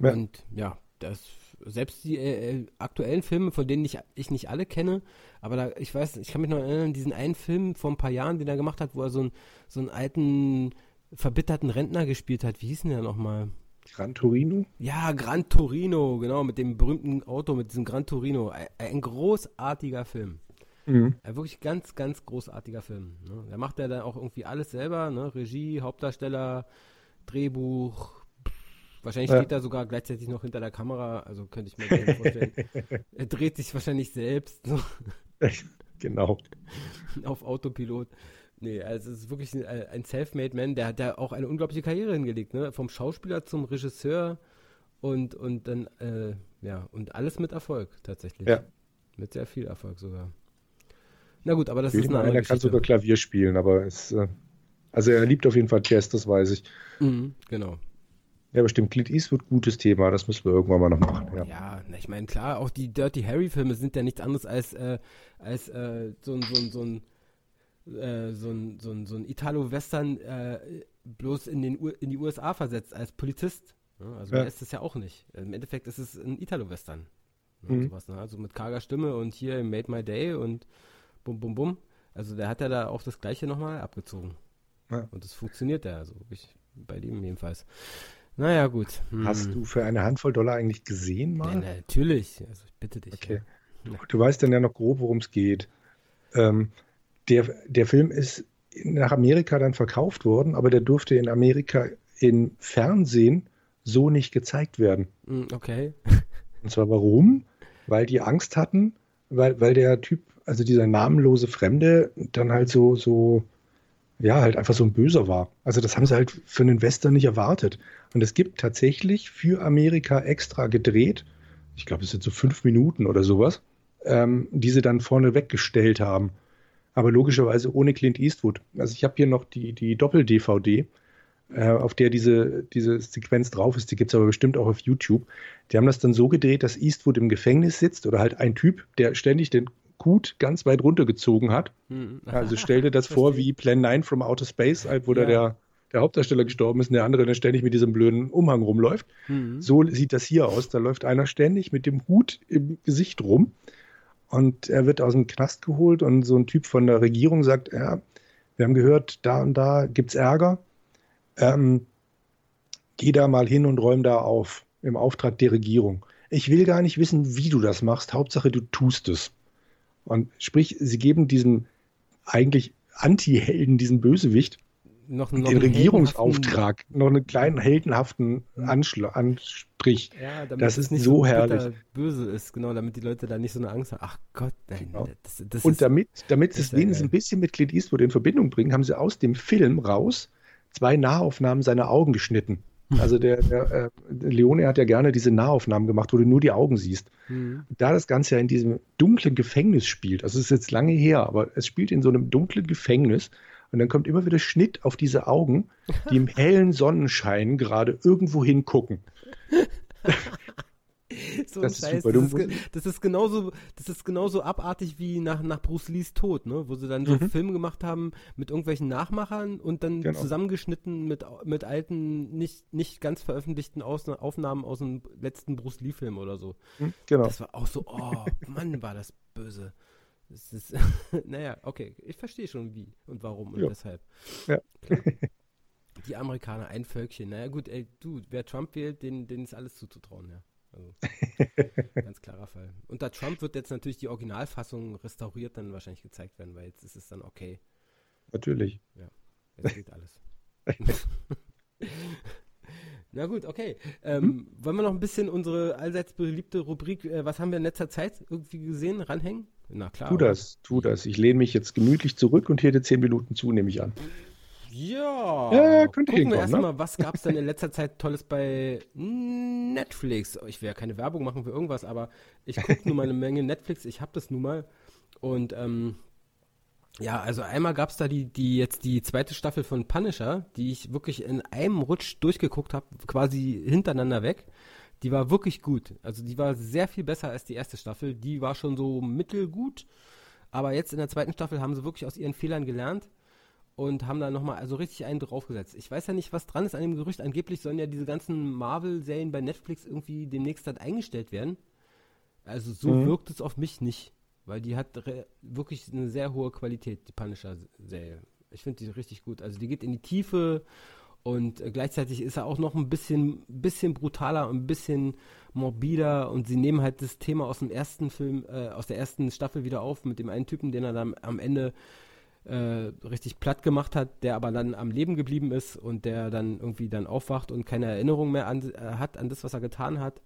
Ja. Und ja, das selbst die äh, äh, aktuellen Filme, von denen ich, ich nicht alle kenne, aber da, ich weiß, ich kann mich noch erinnern, diesen einen Film vor ein paar Jahren, den er gemacht hat, wo er so, ein, so einen alten, verbitterten Rentner gespielt hat. Wie hieß denn der nochmal? Gran Torino? Ja, Gran Torino, genau, mit dem berühmten Auto, mit diesem Gran Torino. Ein, ein großartiger Film. Mhm. Ein wirklich ganz, ganz großartiger Film. Ne? Da macht er dann auch irgendwie alles selber, ne? Regie, Hauptdarsteller, Drehbuch. Wahrscheinlich Ja. steht er sogar gleichzeitig noch hinter der Kamera, also könnte ich mir vorstellen. er dreht sich wahrscheinlich selbst so, Genau. auf Autopilot. Nee, also es ist wirklich ein, ein Selfmade Man, der hat ja auch eine unglaubliche Karriere hingelegt, ne? Vom Schauspieler zum Regisseur und, und dann, äh, ja, und alles mit Erfolg tatsächlich. Ja. Mit sehr viel Erfolg sogar. Na gut, aber das Ich ist eine andere er kann Geschichte. sogar Klavier spielen, aber es, äh, also er liebt auf jeden Fall Jazz, das weiß ich. Mhm, genau. Ja, bestimmt. Clint Eastwood, gutes Thema, das müssen wir irgendwann mal noch machen. Ja. Ja, ich meine, klar, auch die Dirty Harry-Filme sind ja nichts anderes als, äh, als äh, so ein, so ein, so ein, äh, so ein, so ein, so ein Italo-Western äh, bloß in, den U in die USA versetzt als Polizist. Ne? Also ja. ist es ja auch nicht. Im Endeffekt ist es ein Italo-Western. Ne? Mhm. Sowas, ne? Also mit karger Stimme und hier Made My Day und bum bum bum. Also der hat ja da auch das gleiche nochmal abgezogen. Ja. Und das funktioniert ja, also ich, bei dem jedenfalls. Naja, gut. Hm. Hast du für eine Handvoll Dollar eigentlich gesehen mal? Ja, natürlich, also ich bitte dich. Okay. Ja. Du weißt dann ja noch grob, worum es geht. Ähm, der, der Film ist nach Amerika dann verkauft worden, aber der durfte in Amerika im Fernsehen so nicht gezeigt werden. Hm, okay. Und zwar warum? Weil die Angst hatten, weil, weil der Typ, also dieser namenlose Fremde, dann halt so, so, ja, halt einfach so ein Böser war. Also das haben sie halt für einen Western nicht erwartet. Und es gibt tatsächlich für Amerika extra gedreht, ich glaube, es sind so fünf Minuten oder sowas, ähm, die sie dann vorne weggestellt haben. Aber logischerweise ohne Clint Eastwood. Also ich habe hier noch die, die Doppel-DVD, äh, auf der diese, diese Sequenz drauf ist. Die gibt es aber bestimmt auch auf YouTube. Die haben das dann so gedreht, dass Eastwood im Gefängnis sitzt oder halt ein Typ, der ständig den Hut ganz weit runtergezogen hat. Hm. Also stell dir das vor wie Plan 9 from Outer Space, halt, wo ja. da der, der Hauptdarsteller gestorben ist und der andere dann ständig mit diesem blöden Umhang rumläuft. Mhm. So sieht das hier aus. Da läuft einer ständig mit dem Hut im Gesicht rum und er wird aus dem Knast geholt und so ein Typ von der Regierung sagt, ja, wir haben gehört, da und da gibt es Ärger. Ähm, geh da mal hin und räum da auf im Auftrag der Regierung. Ich will gar nicht wissen, wie du das machst. Hauptsache, du tust es. Und sprich, sie geben diesem eigentlich Anti-Helden, diesen Bösewicht, noch, noch den Regierungsauftrag, noch einen kleinen heldenhaften Anschl Anstrich. Ja, damit das ist nicht so, so herrlich. böse ist, genau, damit die Leute da nicht so eine Angst haben. Ach Gott, nein. Genau. Das, das Und damit, damit sie es wenigstens ein bisschen mit Clint Eastwood in Verbindung bringen, haben sie aus dem Film raus zwei Nahaufnahmen seiner Augen geschnitten. Also der, der äh, Leone hat ja gerne diese Nahaufnahmen gemacht, wo du nur die Augen siehst. Mhm. Da das Ganze ja in diesem dunklen Gefängnis spielt, also es ist jetzt lange her, aber es spielt in so einem dunklen Gefängnis und dann kommt immer wieder Schnitt auf diese Augen, die im hellen Sonnenschein gerade irgendwo hingucken. so das, ist super. Das, ist, das, ist, genauso, das ist genauso abartig wie nach, nach Bruce Lees Tod, ne? wo sie dann so mhm. Filme gemacht haben mit irgendwelchen Nachmachern und dann genau. zusammengeschnitten mit, mit alten, nicht, nicht ganz veröffentlichten Aus Aufnahmen aus dem letzten Bruce Lee-Film oder so. Mhm, genau. Das war auch so, oh Mann, war das böse. Das ist, naja, okay, ich verstehe schon wie und warum und ja. weshalb. Ja. Die Amerikaner, ein Völkchen. Naja, gut, ey, du, wer Trump wählt, den, denen ist alles zuzutrauen, ja. Also, ganz klarer Fall. Unter Trump wird jetzt natürlich die Originalfassung restauriert dann wahrscheinlich gezeigt werden, weil jetzt ist es dann okay. Natürlich. Ja, jetzt geht alles. Na gut, okay. Ähm, hm? Wollen wir noch ein bisschen unsere allseits beliebte Rubrik, äh, was haben wir in letzter Zeit irgendwie gesehen, ranhängen? Na klar. Tu das, tu das. Ich lehne mich jetzt gemütlich zurück und hier die zehn Minuten zu, nehme ich an. Ja. Ja, könnte Gucken wir erstmal, ne? was gab es denn in letzter Zeit Tolles bei Netflix? Ich will ja keine Werbung machen für irgendwas, aber ich gucke nun mal eine Menge Netflix. Ich habe das nun mal. Und ähm, ja, also einmal gab es da die, die jetzt die zweite Staffel von Punisher, die ich wirklich in einem Rutsch durchgeguckt habe, quasi hintereinander weg. Die war wirklich gut. Also die war sehr viel besser als die erste Staffel. Die war schon so mittelgut. Aber jetzt in der zweiten Staffel haben sie wirklich aus ihren Fehlern gelernt und haben da nochmal also richtig einen draufgesetzt. Ich weiß ja nicht, was dran ist an dem Gerücht. Angeblich sollen ja diese ganzen Marvel-Serien bei Netflix irgendwie demnächst dann eingestellt werden. Also so mhm. wirkt es auf mich nicht. Weil die hat wirklich eine sehr hohe Qualität, die Punisher-Serie. Ich finde die richtig gut. Also die geht in die Tiefe und äh, gleichzeitig ist er auch noch ein bisschen, bisschen brutaler und ein bisschen morbider und sie nehmen halt das Thema aus dem ersten Film, äh, aus der ersten Staffel wieder auf mit dem einen Typen, den er dann am Ende äh, richtig platt gemacht hat, der aber dann am Leben geblieben ist und der dann irgendwie dann aufwacht und keine Erinnerung mehr an, äh, hat an das, was er getan hat.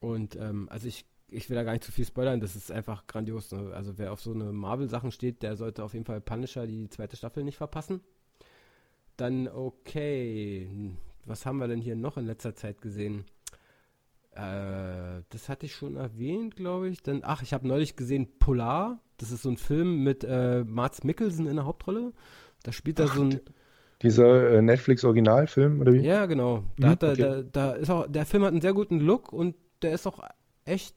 Und ähm, also ich, ich will da gar nicht zu viel spoilern, das ist einfach grandios. Ne? Also wer auf so eine Marvel-Sachen steht, der sollte auf jeden Fall Punisher die zweite Staffel nicht verpassen. Dann, okay, was haben wir denn hier noch in letzter Zeit gesehen? Äh, das hatte ich schon erwähnt, glaube ich. Dann, ach, ich habe neulich gesehen Polar. Das ist so ein Film mit äh, Mats Mikkelsen in der Hauptrolle. Da spielt er so ein. Dieser äh, Netflix-Originalfilm, oder wie? Ja, genau. Da, mhm, hat er, okay. da, da ist auch, der Film hat einen sehr guten Look und der ist auch echt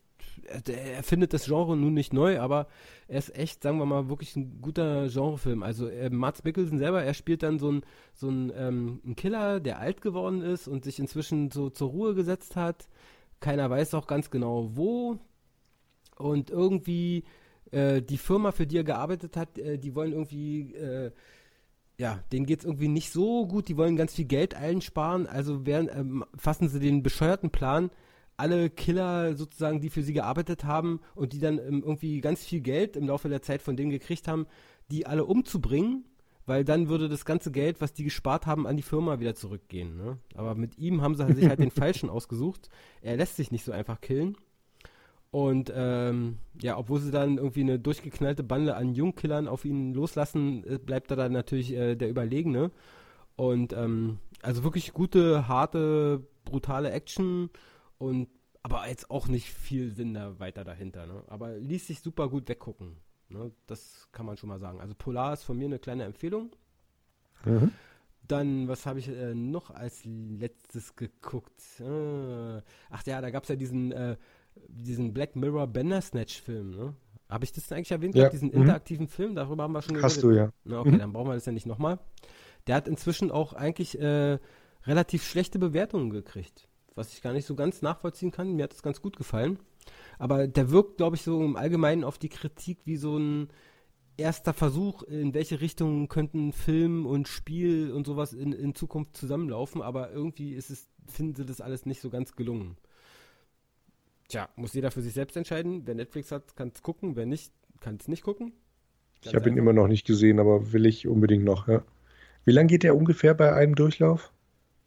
er findet das Genre nun nicht neu, aber er ist echt, sagen wir mal, wirklich ein guter Genrefilm. Also äh, Mats Mikkelsen selber, er spielt dann so ein so ähm, ein Killer, der alt geworden ist und sich inzwischen so zur Ruhe gesetzt hat. Keiner weiß auch ganz genau wo. Und irgendwie äh, die Firma, für die er gearbeitet hat, äh, die wollen irgendwie äh, ja, denen geht es irgendwie nicht so gut, die wollen ganz viel Geld einsparen, also werden, ähm, fassen sie den bescheuerten Plan, alle Killer sozusagen, die für sie gearbeitet haben und die dann ähm, irgendwie ganz viel Geld im Laufe der Zeit von denen gekriegt haben, die alle umzubringen, weil dann würde das ganze Geld, was die gespart haben, an die Firma wieder zurückgehen. Ne? Aber mit ihm haben sie sich halt den Falschen ausgesucht. Er lässt sich nicht so einfach killen. Und ähm, ja, obwohl sie dann irgendwie eine durchgeknallte Bande an Jungkillern auf ihn loslassen, äh, bleibt er dann natürlich äh, der Überlegene. Und ähm, also wirklich gute, harte, brutale Action und aber jetzt auch nicht viel Sinn da weiter dahinter. Ne? Aber ließ sich super gut weggucken. Ne? Das kann man schon mal sagen. Also Polar ist von mir eine kleine Empfehlung. Mhm. Dann, was habe ich äh, noch als letztes geguckt? Äh, ach ja, da gab es ja diesen äh, diesen Black Mirror Bandersnatch-Film, ne? Habe ich das eigentlich erwähnt? Ja. Diesen mhm. interaktiven Film, darüber haben wir schon Hast geredet. Hast du, ja. Na, okay, mhm. dann brauchen wir das ja nicht nochmal. Der hat inzwischen auch eigentlich äh, relativ schlechte Bewertungen gekriegt, was ich gar nicht so ganz nachvollziehen kann. Mir hat das ganz gut gefallen. Aber der wirkt, glaube ich, so im Allgemeinen auf die Kritik wie so ein erster Versuch, in welche Richtung könnten Film und Spiel und sowas in, in Zukunft zusammenlaufen, aber irgendwie ist es, finden sie das alles nicht so ganz gelungen. Tja, muss jeder für sich selbst entscheiden. Wer Netflix hat, kann es gucken. Wer nicht, kann es nicht gucken. Ganz ich habe ihn immer noch nicht gesehen, aber will ich unbedingt noch, ja. Wie lange geht der ungefähr bei einem Durchlauf?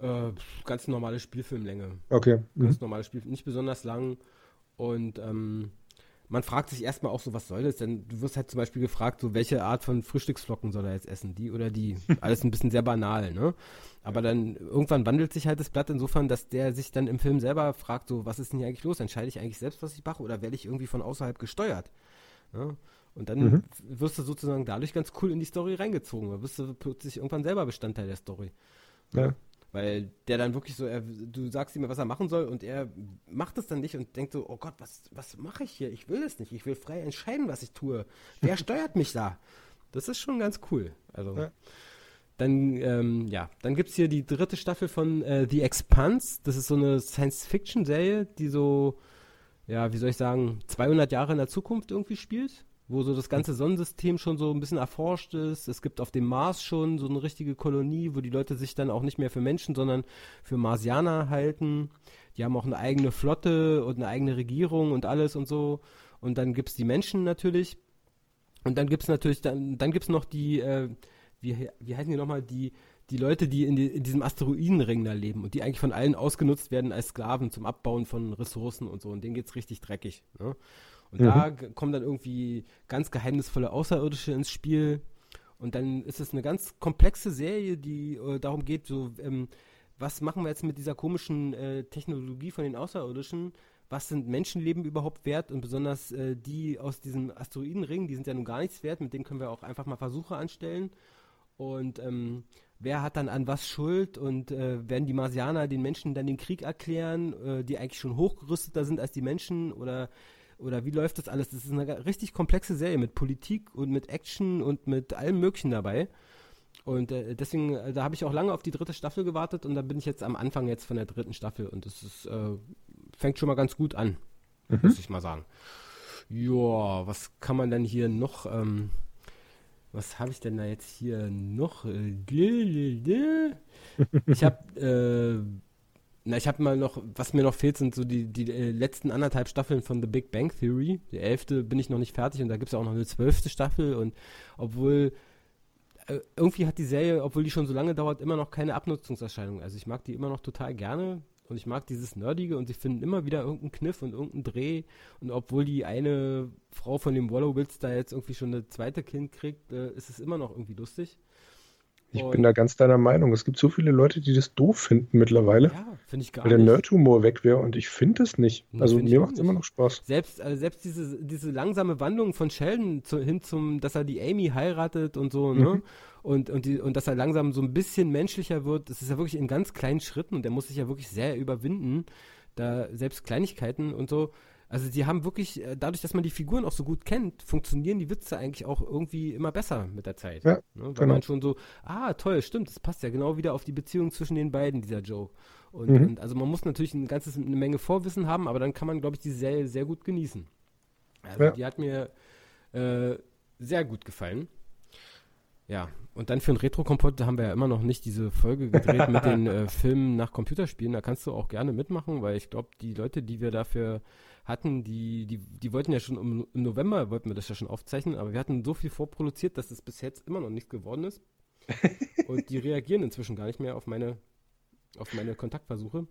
Äh, ganz normale Spielfilmlänge. Okay. Ganz mhm. normale Spielfilm, nicht besonders lang. Und ähm, man fragt sich erstmal auch so, was soll das denn? Du wirst halt zum Beispiel gefragt, so welche Art von Frühstücksflocken soll er jetzt essen, die oder die. Alles ein bisschen sehr banal, ne? Aber dann irgendwann wandelt sich halt das Blatt insofern, dass der sich dann im Film selber fragt, so, was ist denn hier eigentlich los? Entscheide ich eigentlich selbst, was ich mache oder werde ich irgendwie von außerhalb gesteuert? Ja? Und dann mhm. wirst du sozusagen dadurch ganz cool in die Story reingezogen. Da wirst du plötzlich irgendwann selber Bestandteil der Story. Ja. Weil der dann wirklich so, er, du sagst ihm, was er machen soll und er macht es dann nicht und denkt so, oh Gott, was, was mache ich hier? Ich will es nicht. Ich will frei entscheiden, was ich tue. Wer steuert mich da? Das ist schon ganz cool. Also. Ja. Dann, ähm, ja, dann gibt es hier die dritte Staffel von äh, The Expanse. Das ist so eine Science-Fiction-Serie, die so, ja, wie soll ich sagen, 200 Jahre in der Zukunft irgendwie spielt wo so das ganze Sonnensystem schon so ein bisschen erforscht ist. Es gibt auf dem Mars schon so eine richtige Kolonie, wo die Leute sich dann auch nicht mehr für Menschen, sondern für Marsianer halten. Die haben auch eine eigene Flotte und eine eigene Regierung und alles und so. Und dann gibt es die Menschen natürlich. Und dann gibt es natürlich, dann, dann gibt es noch die, äh, wie, wie heißen die nochmal, die, die Leute, die in, die in, diesem Asteroidenring da leben und die eigentlich von allen ausgenutzt werden als Sklaven zum Abbauen von Ressourcen und so. Und denen geht es richtig dreckig. Ne? Und mhm. da kommen dann irgendwie ganz geheimnisvolle Außerirdische ins Spiel. Und dann ist es eine ganz komplexe Serie, die äh, darum geht, so, ähm, was machen wir jetzt mit dieser komischen äh, Technologie von den Außerirdischen? Was sind Menschenleben überhaupt wert? Und besonders äh, die aus diesem Asteroidenring, die sind ja nun gar nichts wert, mit denen können wir auch einfach mal Versuche anstellen. Und ähm, wer hat dann an was Schuld? Und äh, werden die Marsianer den Menschen dann den Krieg erklären, äh, die eigentlich schon hochgerüsteter sind als die Menschen? Oder oder wie läuft das alles? Das ist eine richtig komplexe Serie mit Politik und mit Action und mit allem Möglichen dabei. Und äh, deswegen, äh, da habe ich auch lange auf die dritte Staffel gewartet und da bin ich jetzt am Anfang jetzt von der dritten Staffel und ist, äh, fängt schon mal ganz gut an, mhm. muss ich mal sagen. Ja, was kann man denn hier noch, ähm, was habe ich denn da jetzt hier noch? Ich habe äh, na, ich habe mal noch, was mir noch fehlt, sind so die, die äh, letzten anderthalb Staffeln von The Big Bang Theory. Die elfte bin ich noch nicht fertig und da gibt es auch noch eine zwölfte Staffel und obwohl äh, irgendwie hat die Serie, obwohl die schon so lange dauert, immer noch keine Abnutzungserscheinung. Also ich mag die immer noch total gerne und ich mag dieses Nerdige und sie finden immer wieder irgendeinen Kniff und irgendeinen Dreh und obwohl die eine Frau von dem Wallowitz da jetzt irgendwie schon eine zweite Kind kriegt, äh, ist es immer noch irgendwie lustig. Ich und bin da ganz deiner Meinung. Es gibt so viele Leute, die das doof finden mittlerweile. Ja, finde ich gar weil nicht. Weil der Nerdhumor weg wäre und ich finde es nicht. Das also mir macht es immer noch Spaß. Selbst, also selbst diese, diese langsame Wandlung von Sheldon zu, hin zum, dass er die Amy heiratet und so, ne? Mhm. Und, und, die, und dass er langsam so ein bisschen menschlicher wird, das ist ja wirklich in ganz kleinen Schritten und der muss sich ja wirklich sehr überwinden. Da selbst Kleinigkeiten und so Also die haben wirklich, äh, dadurch, dass man die Figuren auch so gut kennt, funktionieren die Witze eigentlich auch irgendwie immer besser mit der Zeit. Ja, ne? Weil genau. man schon so, ah, toll, stimmt, das passt ja genau wieder auf die Beziehung zwischen den beiden, dieser Joke. Und, mhm. und also man muss natürlich ein ganzes, eine Menge Vorwissen haben, aber dann kann man, glaube ich, die Serie sehr gut genießen. Also ja. die hat mir äh, sehr gut gefallen. Ja, und dann für ein Retro-Kompott haben wir ja immer noch nicht diese Folge gedreht mit den äh, Filmen nach Computerspielen. Da kannst du auch gerne mitmachen, weil ich glaube, die Leute, die wir dafür hatten, die, die, die wollten ja schon im, im, November, wollten wir das ja schon aufzeichnen, aber wir hatten so viel vorproduziert, dass es bis jetzt immer noch nichts geworden ist. und die reagieren inzwischen gar nicht mehr auf meine, auf meine Kontaktversuche.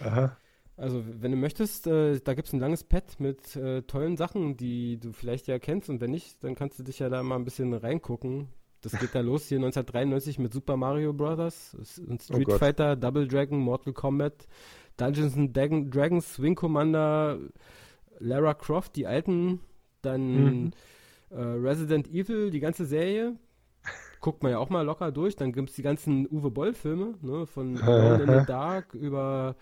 Aha. Also, wenn du möchtest, äh, da gibt es ein langes Pad mit äh, tollen Sachen, die du vielleicht ja kennst und wenn nicht, dann kannst du dich ja da mal ein bisschen reingucken. Das geht da los hier 1993 mit Super Mario Bros. und Street oh Fighter, Double Dragon, Mortal Kombat, Dungeons and Dragons, Wing Commander, Lara Croft, die alten, dann mhm. äh, Resident Evil, die ganze Serie. Guckt man ja auch mal locker durch. Dann gibt es die ganzen Uwe Boll-Filme, ne, von Alone in the Dark über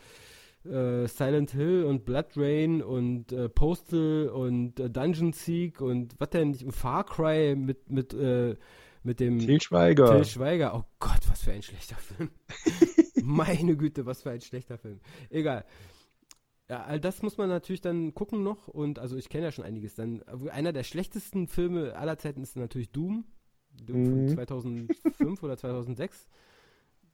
äh, Silent Hill und Blood Rain und äh, Postal und äh, Dungeon Seek und was denn, Far Cry mit, mit, äh, mit dem Til Schweiger. Til Schweiger. Oh Gott, was für ein schlechter Film. Meine Güte, was für ein schlechter Film. Egal. Ja, all das muss man natürlich dann gucken noch und also ich kenne ja schon einiges. Dann einer der schlechtesten Filme aller Zeiten ist natürlich Doom, Doom mhm. von 2005 oder 2006.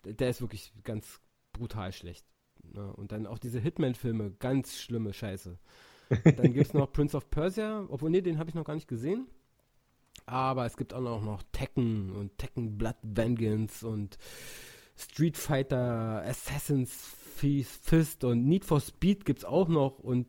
Der ist wirklich ganz brutal schlecht. Ja, ne? und dann auch diese Hitman-Filme, ganz schlimme Scheiße. Dann gibt es noch Prince of Persia, obwohl, nee, den habe ich noch gar nicht gesehen. Aber es gibt auch noch, noch Tekken und Tekken Blood Vengeance und Street Fighter, Assassin's Fist und Need for Speed gibt es auch noch und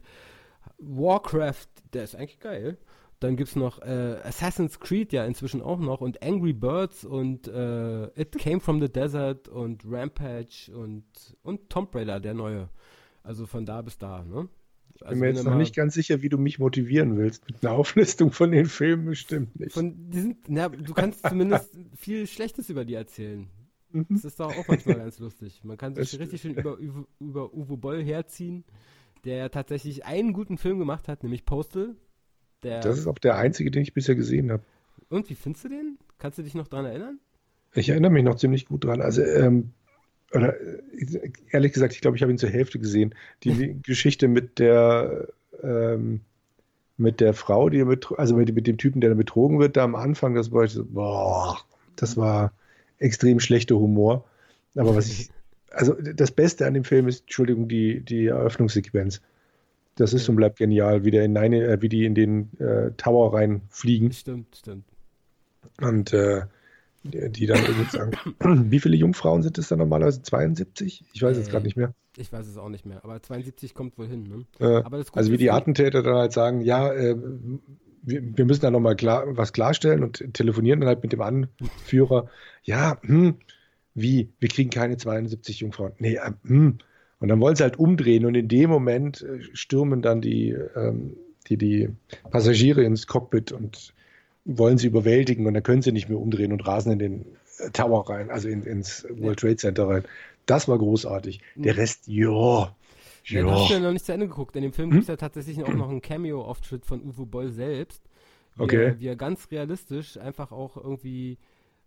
Warcraft, der ist eigentlich geil. Dann gibt es noch äh, Assassin's Creed ja inzwischen auch noch und Angry Birds und äh, It Came from the Desert und Rampage und, und Tomb Raider, der neue. Also von da bis da, ne? Ich bin mir jetzt noch nicht ganz sicher, wie du mich motivieren willst. Mit einer Auflistung von den Filmen bestimmt nicht. Von diesen, na, du kannst zumindest viel Schlechtes über die erzählen. Mhm. Das ist doch auch manchmal ganz lustig. Man kann sich richtig schön über, über, Uwe Boll herziehen, der ja tatsächlich einen guten Film gemacht hat, nämlich Postal. Das ist auch der einzige, den ich bisher gesehen habe. Und wie findest du den? Kannst du dich noch dran erinnern? Ich erinnere mich noch ziemlich gut dran. Also, ähm, oder ehrlich gesagt, ich glaube, ich habe ihn zur Hälfte gesehen. Die Geschichte mit der ähm, mit der Frau, die also mit, mit, dem Typen, der betrogen wird, da am Anfang, das war ich so, boah, das war extrem schlechter Humor. Aber was ich, also das Beste an dem Film ist, Entschuldigung, die, die Eröffnungssequenz. Das ist und bleibt genial, wie, der in eine, äh, wie die in den äh, Tower reinfliegen. Stimmt, stimmt. Und äh, die, dann irgendwie sagen, wie viele Jungfrauen sind es dann normalerweise? 72? Ich weiß jetzt gerade nicht mehr. Ich weiß es auch nicht mehr, aber 72 kommt wohl hin. Ne? Äh, also wie die Attentäter dann halt sagen, ja, äh, wir, wir, müssen da nochmal klar, was klarstellen und telefonieren dann halt mit dem Anführer. Ja, hm, wie? Wir kriegen keine 72 Jungfrauen. Nee, äh, hm. Und dann wollen sie halt umdrehen und in dem Moment äh, stürmen dann die, ähm, die, die Passagiere ins Cockpit und wollen sie überwältigen und dann können sie nicht mehr umdrehen und rasen in den äh, Tower rein, also in, ins World Trade Center rein. Das war großartig. Der Rest, ja. Ja, du hast ja noch nicht zu Ende geguckt. In dem Film hm? gibt es ja tatsächlich auch noch einen Cameo-Auftritt von Uwe Boll selbst. Wie okay. Er, wie er ganz realistisch einfach auch irgendwie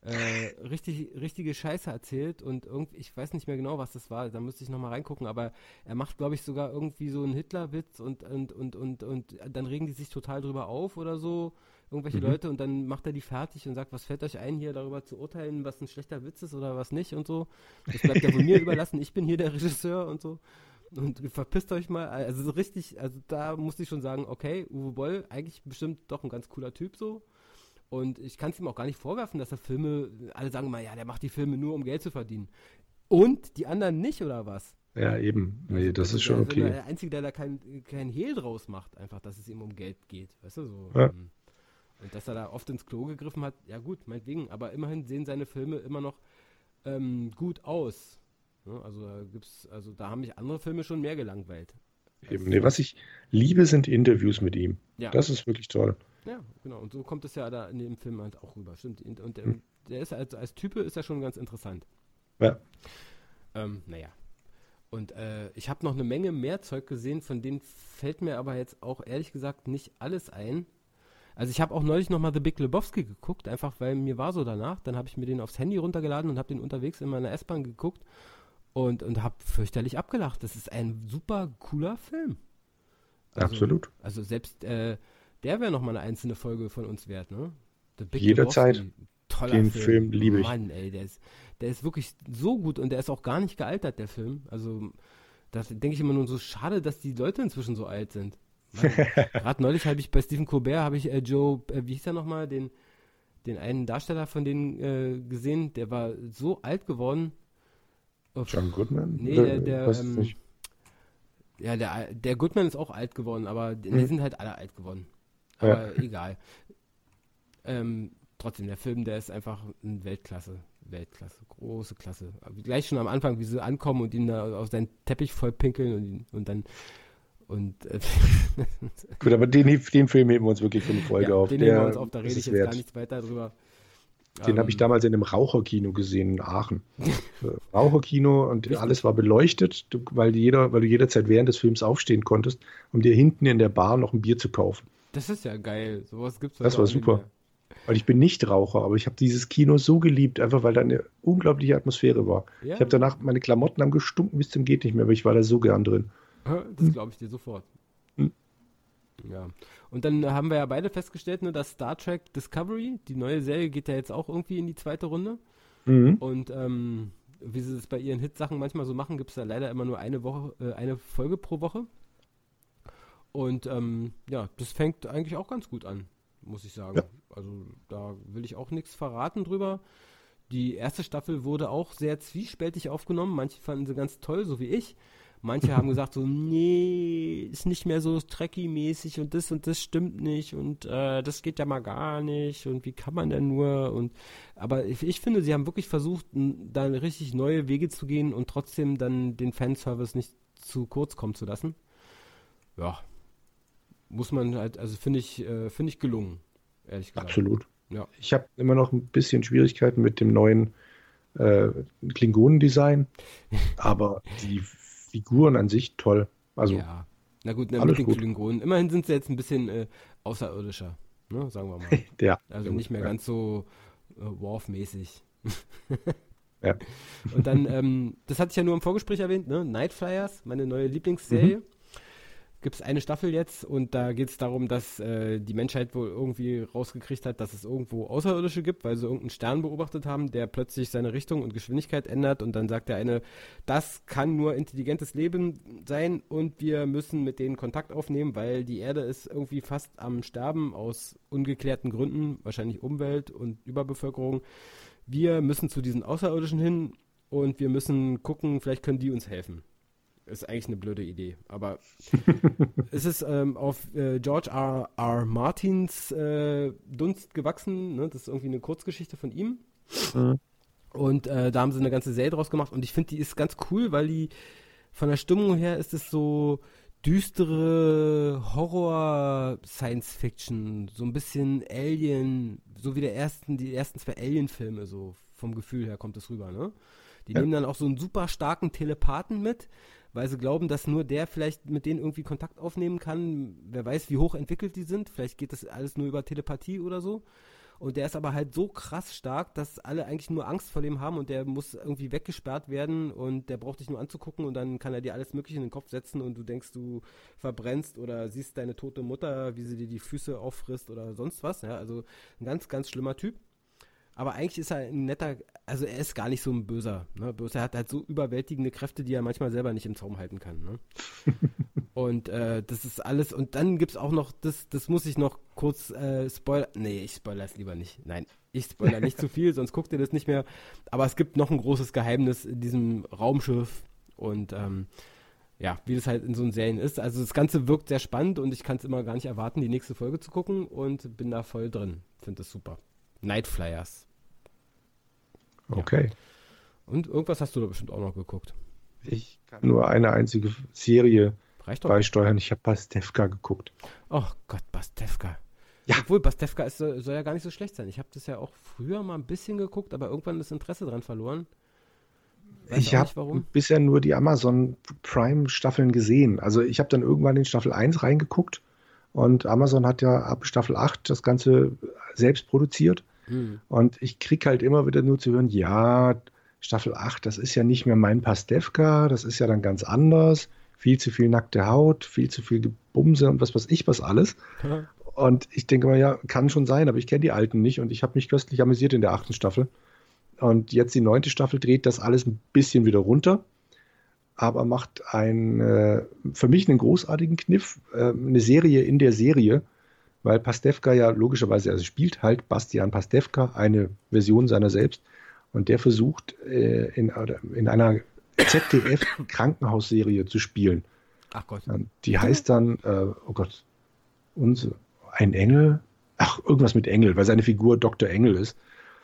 äh, richtig, richtige Scheiße erzählt und irgendwie, ich weiß nicht mehr genau, was das war, da müsste ich nochmal reingucken, aber er macht, glaube ich, sogar irgendwie so einen Hitler-Witz und, und, und, und, und dann regen die sich total drüber auf oder so, irgendwelche mhm. Leute, und dann macht er die fertig und sagt, was fällt euch ein, hier darüber zu urteilen, was ein schlechter Witz ist oder was nicht und so. Das bleibt ja wohl mir überlassen, ich bin hier der Regisseur und so. Und verpisst euch mal, also so richtig, also da musste ich schon sagen, okay, Uwe Boll, eigentlich bestimmt doch ein ganz cooler Typ so. Und ich kann es ihm auch gar nicht vorwerfen, dass er Filme, alle sagen mal, ja, der macht die Filme nur, um Geld zu verdienen. Und die anderen nicht, oder was? Ja, eben. Nee, das ist schon okay. Der Einzige, der da kein, kein Hehl draus macht, einfach, dass es ihm um Geld geht. Weißt du, so. Ja. Ähm, und dass er da oft ins Klo gegriffen hat, ja gut, meinetwegen. Aber immerhin sehen seine Filme immer noch ähm, gut aus. Ja, also da gibt's, also da haben mich andere Filme schon mehr gelangweilt. Eben, nee, was ich liebe, sind Interviews mit ihm. Ja. Das ist wirklich toll. Ja, genau. Und so kommt es ja da in dem Film halt auch rüber. Stimmt. Und der, hm. der ist als, als Type ist ja schon ganz interessant. Ja. Ähm, naja. Und äh, ich habe noch eine Menge mehr Zeug gesehen, von denen fällt mir aber jetzt auch ehrlich gesagt nicht alles ein. Also ich habe auch neulich nochmal The Big Lebowski geguckt, einfach weil mir war so danach. Dann habe ich mir den aufs Handy runtergeladen und habe den unterwegs in meiner S-Bahn geguckt und, und habe fürchterlich abgelacht. Das ist ein super cooler Film. Also, Absolut. Also selbst äh, der wäre nochmal eine einzelne Folge von uns wert, ne? Jederzeit. Toller den Film, Film liebe ich. Mann, ey, der ist, der ist wirklich so gut und der ist auch gar nicht gealtert, der Film. Also, da denke ich immer nur so, schade, dass die Leute inzwischen so alt sind. Gerade neulich habe ich bei Stephen Colbert, habe ich äh, Joe, äh, wie hieß er nochmal, den, den einen Darsteller von denen äh, gesehen, der war so alt geworden. John Goodman? Nee, der, der ähm, ja, der, der Goodman ist auch alt geworden, aber die, hm. die sind halt alle alt geworden. Aber ja. egal. Ähm, trotzdem, der Film, der ist einfach ein Weltklasse. Weltklasse, große Klasse. Aber gleich schon am Anfang, wie sie ankommen und ihn da auf seinen Teppich voll pinkeln und, und dann und äh, Gut, aber den, den Film heben wir uns wirklich für eine Folge ja, auf. Den heben wir uns auf, da rede ich jetzt wert. gar nichts weiter drüber. Den um, habe ich ähm, damals in einem Raucherkino gesehen in Aachen. Äh, Raucherkino und alles war beleuchtet, weil, jeder, weil du jederzeit während des Films aufstehen konntest, um dir hinten in der Bar noch ein Bier zu kaufen. Das ist ja geil. Sowas gibt's Das war super. Weil ich bin nicht Raucher, aber ich habe dieses Kino so geliebt, einfach weil da eine unglaubliche Atmosphäre war. Ja. Ich habe danach meine Klamotten haben gestunken bis zum geht nicht mehr, aber ich war da so gern drin. Das glaube ich dir sofort. Ja. Und dann haben wir ja beide festgestellt, ne, dass Star Trek Discovery, die neue Serie, geht ja jetzt auch irgendwie in die zweite Runde. Mhm. Und ähm, wie sie es bei ihren Hitsachen manchmal so machen, gibt es da leider immer nur eine Woche, äh, eine Folge pro Woche. Und ähm, ja, das fängt eigentlich auch ganz gut an, muss ich sagen. Ja. Also da will ich auch nichts verraten drüber. Die erste Staffel wurde auch sehr zwiespältig aufgenommen. Manche fanden sie ganz toll, so wie ich. Manche haben gesagt so, nee, ist nicht mehr so Trekkie-mäßig und das und das stimmt nicht und äh, das geht ja mal gar nicht und wie kann man denn nur und aber ich, ich finde, sie haben wirklich versucht, da richtig neue Wege zu gehen und trotzdem dann den Fanservice nicht zu kurz kommen zu lassen. Ja, muss man halt, also finde ich, äh, finde ich gelungen, ehrlich gesagt. Absolut. Ja. Ich habe immer noch ein bisschen Schwierigkeiten mit dem neuen äh, Klingonen-Design, aber die Figuren an sich toll. Also, ja. Na gut, na, mit den Klingonen. Immerhin sind sie jetzt ein bisschen äh, außerirdischer, ne, sagen wir mal. ja. Also nicht mehr ja. ganz so äh, Worf-mäßig. ja. Und dann, ähm, das hatte ich ja nur im Vorgespräch erwähnt, ne? Night Flyers, meine neue Lieblingsserie. Mhm gibt es eine Staffel jetzt und da geht es darum, dass äh, die Menschheit wohl irgendwie rausgekriegt hat, dass es irgendwo Außerirdische gibt, weil sie irgendeinen Stern beobachtet haben, der plötzlich seine Richtung und Geschwindigkeit ändert und dann sagt der eine, das kann nur intelligentes Leben sein und wir müssen mit denen Kontakt aufnehmen, weil die Erde ist irgendwie fast am Sterben aus ungeklärten Gründen, wahrscheinlich Umwelt und Überbevölkerung. Wir müssen zu diesen Außerirdischen hin und wir müssen gucken, vielleicht können die uns helfen. Ist eigentlich eine blöde Idee. Aber es ist ähm, auf äh, George R. R. Martins äh, Dunst gewachsen. Ne? Das ist irgendwie eine Kurzgeschichte von ihm. Mhm. Und äh, da haben sie eine ganze Serie draus gemacht. Und ich finde, die ist ganz cool, weil die von der Stimmung her ist es so düstere Horror-Science-Fiction. So ein bisschen Alien. So wie der ersten, die ersten zwei Alien-Filme. So vom Gefühl her kommt es rüber. Ne? Die ja. nehmen dann auch so einen super starken Telepathen mit weil sie glauben, dass nur der vielleicht mit denen irgendwie Kontakt aufnehmen kann. Wer weiß, wie hoch entwickelt die sind. Vielleicht geht das alles nur über Telepathie oder so. Und der ist aber halt so krass stark, dass alle eigentlich nur Angst vor dem haben und der muss irgendwie weggesperrt werden und der braucht dich nur anzugucken und dann kann er dir alles Mögliche in den Kopf setzen und du denkst, du verbrennst oder siehst deine tote Mutter, wie sie dir die Füße auffrisst oder sonst was. Ja, also ein ganz, ganz schlimmer Typ. Aber eigentlich ist er ein netter, also er ist gar nicht so ein böser. Ne? Bloß er hat halt so überwältigende Kräfte, die er manchmal selber nicht im Zaum halten kann. Ne? und äh, das ist alles. Und dann gibt es auch noch, das, das muss ich noch kurz äh, spoilern. Nee, ich spoilere es lieber nicht. Nein, ich spoilere nicht zu viel, sonst guckt ihr das nicht mehr. Aber es gibt noch ein großes Geheimnis in diesem Raumschiff. Und ähm, ja, wie das halt in so einen Serien ist. Also das Ganze wirkt sehr spannend und ich kann es immer gar nicht erwarten, die nächste Folge zu gucken und bin da voll drin. Finde das super. Night Flyers. Okay. Ja. Und irgendwas hast du da bestimmt auch noch geguckt. Ich kann nur eine einzige Serie beisteuern. Ich habe Bastevka geguckt. Oh Gott, Bastevka. Ja. Obwohl, Bastevka ist, soll ja gar nicht so schlecht sein. Ich habe das ja auch früher mal ein bisschen geguckt, aber irgendwann das Interesse dran verloren. Weiß ich habe bisher nur die Amazon Prime Staffeln gesehen. Also ich habe dann irgendwann in Staffel 1 reingeguckt und Amazon hat ja ab Staffel 8 das Ganze selbst produziert. Hm. Und ich kriege halt immer wieder nur zu hören, ja, Staffel 8, das ist ja nicht mehr mein Pastewka, das ist ja dann ganz anders. Viel zu viel nackte Haut, viel zu viel Gebumse und was weiß ich was alles. Und ich denke mal, ja, kann schon sein, aber ich kenne die alten nicht und ich habe mich köstlich amüsiert in der achten Staffel. Und jetzt die neunte Staffel dreht das alles ein bisschen wieder runter, aber macht ein, äh, für mich einen großartigen Kniff, äh, eine Serie in der Serie, weil Pastewka ja logischerweise, also spielt halt Bastian Pastewka, eine Version seiner selbst, und der versucht äh, in, in einer ZDF-Krankenhausserie zu spielen. Ach Gott. Die heißt dann, äh, oh Gott, uns, ein Engel, ach, irgendwas mit Engel, weil seine Figur Dr. Engel ist.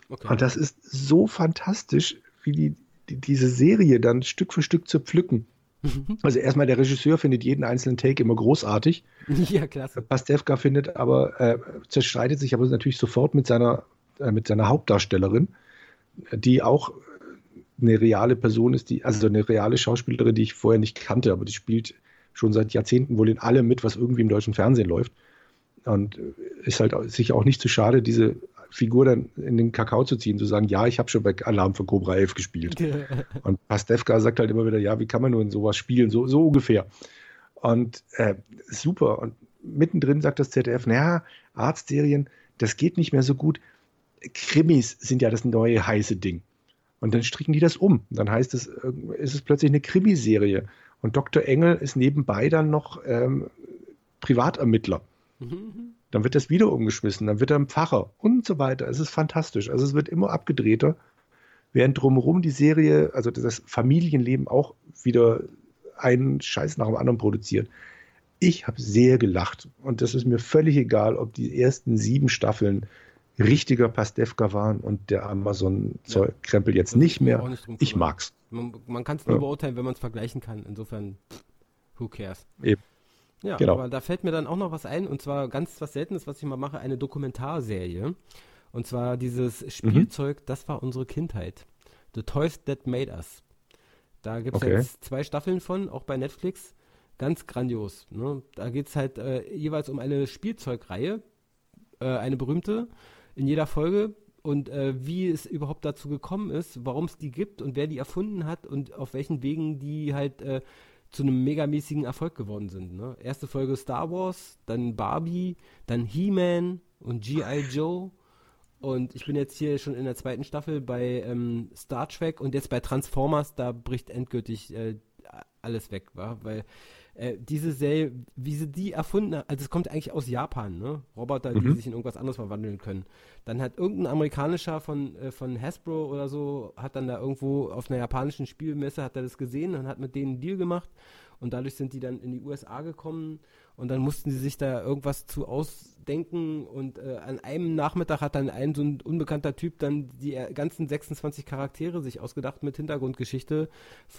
Okay. Und das ist so fantastisch, wie die, die, diese Serie dann Stück für Stück zu pflücken. Also erstmal der Regisseur findet jeden einzelnen Take immer großartig. Ja, klasse. Pastewka findet aber, äh, zerstreitet sich aber natürlich sofort mit seiner, äh, mit seiner Hauptdarstellerin, die auch eine reale Person ist, die, also eine reale Schauspielerin, die ich vorher nicht kannte, aber die spielt schon seit Jahrzehnten wohl in allem mit, was irgendwie im deutschen Fernsehen läuft. Und ist halt sich auch nicht zu schade, diese Figur dann in den Kakao zu ziehen, zu sagen, ja, ich habe schon bei Alarm für Cobra 11 gespielt. und Pastewka sagt halt immer wieder, ja, wie kann man nur in sowas spielen, so, so ungefähr. Und äh, super. Und mittendrin sagt das ZDF, naja, Arztserien, das geht nicht mehr so gut. Krimis sind ja das neue heiße Ding. Und dann stricken die das um. Dann heißt es, ist es plötzlich eine Krimiserie. Und Dr. Engel ist nebenbei dann noch ähm, Privatermittler. Mhm. Dann wird das wieder umgeschmissen, dann wird er ein Pfarrer und so weiter. Es ist fantastisch. Also es wird immer abgedrehter, während drumherum die Serie, also das Familienleben auch wieder einen Scheiß nach dem anderen produziert. Ich habe sehr gelacht und das ist mir völlig egal, ob die ersten sieben Staffeln richtiger Pastewka waren und der Amazon-Krempel ja. jetzt nicht mehr. Nicht ich mag's. Man, man kann es nur ja. beurteilen, wenn man es vergleichen kann. Insofern, who cares? Eben. Ja, genau. aber da fällt mir dann auch noch was ein, und zwar ganz was Seltenes, was ich mal mache, eine Dokumentarserie. Und zwar dieses Spielzeug, mhm. das war unsere Kindheit. The Toys That Made Us. Da gibt es okay. jetzt zwei Staffeln von, auch bei Netflix. Ganz grandios. Ne? Da geht es halt äh, jeweils um eine Spielzeugreihe, äh, eine berühmte, in jeder Folge. Und äh, wie es überhaupt dazu gekommen ist, warum es die gibt und wer die erfunden hat und auf welchen Wegen die halt äh, zu einem megamäßigen Erfolg geworden sind. Ne? Erste Folge Star Wars, dann Barbie, dann He-Man und G.I. Joe. Und ich bin jetzt hier schon in der zweiten Staffel bei ähm, Star Trek und jetzt bei Transformers, da bricht endgültig äh, alles weg, wa? weil äh, diese Serie, wie sie die erfunden haben, also es kommt eigentlich aus Japan, ne? Roboter, mhm. die sich in irgendwas anderes verwandeln können. Dann hat irgendein amerikanischer von, äh, von Hasbro oder so, hat dann da irgendwo auf einer japanischen Spielmesse, hat er das gesehen und hat mit denen einen Deal gemacht und dadurch sind die dann in die USA gekommen und dann mussten sie sich da irgendwas zu ausdenken und äh, an einem Nachmittag hat dann ein so ein unbekannter Typ dann die äh, ganzen 26 Charaktere sich ausgedacht mit Hintergrundgeschichte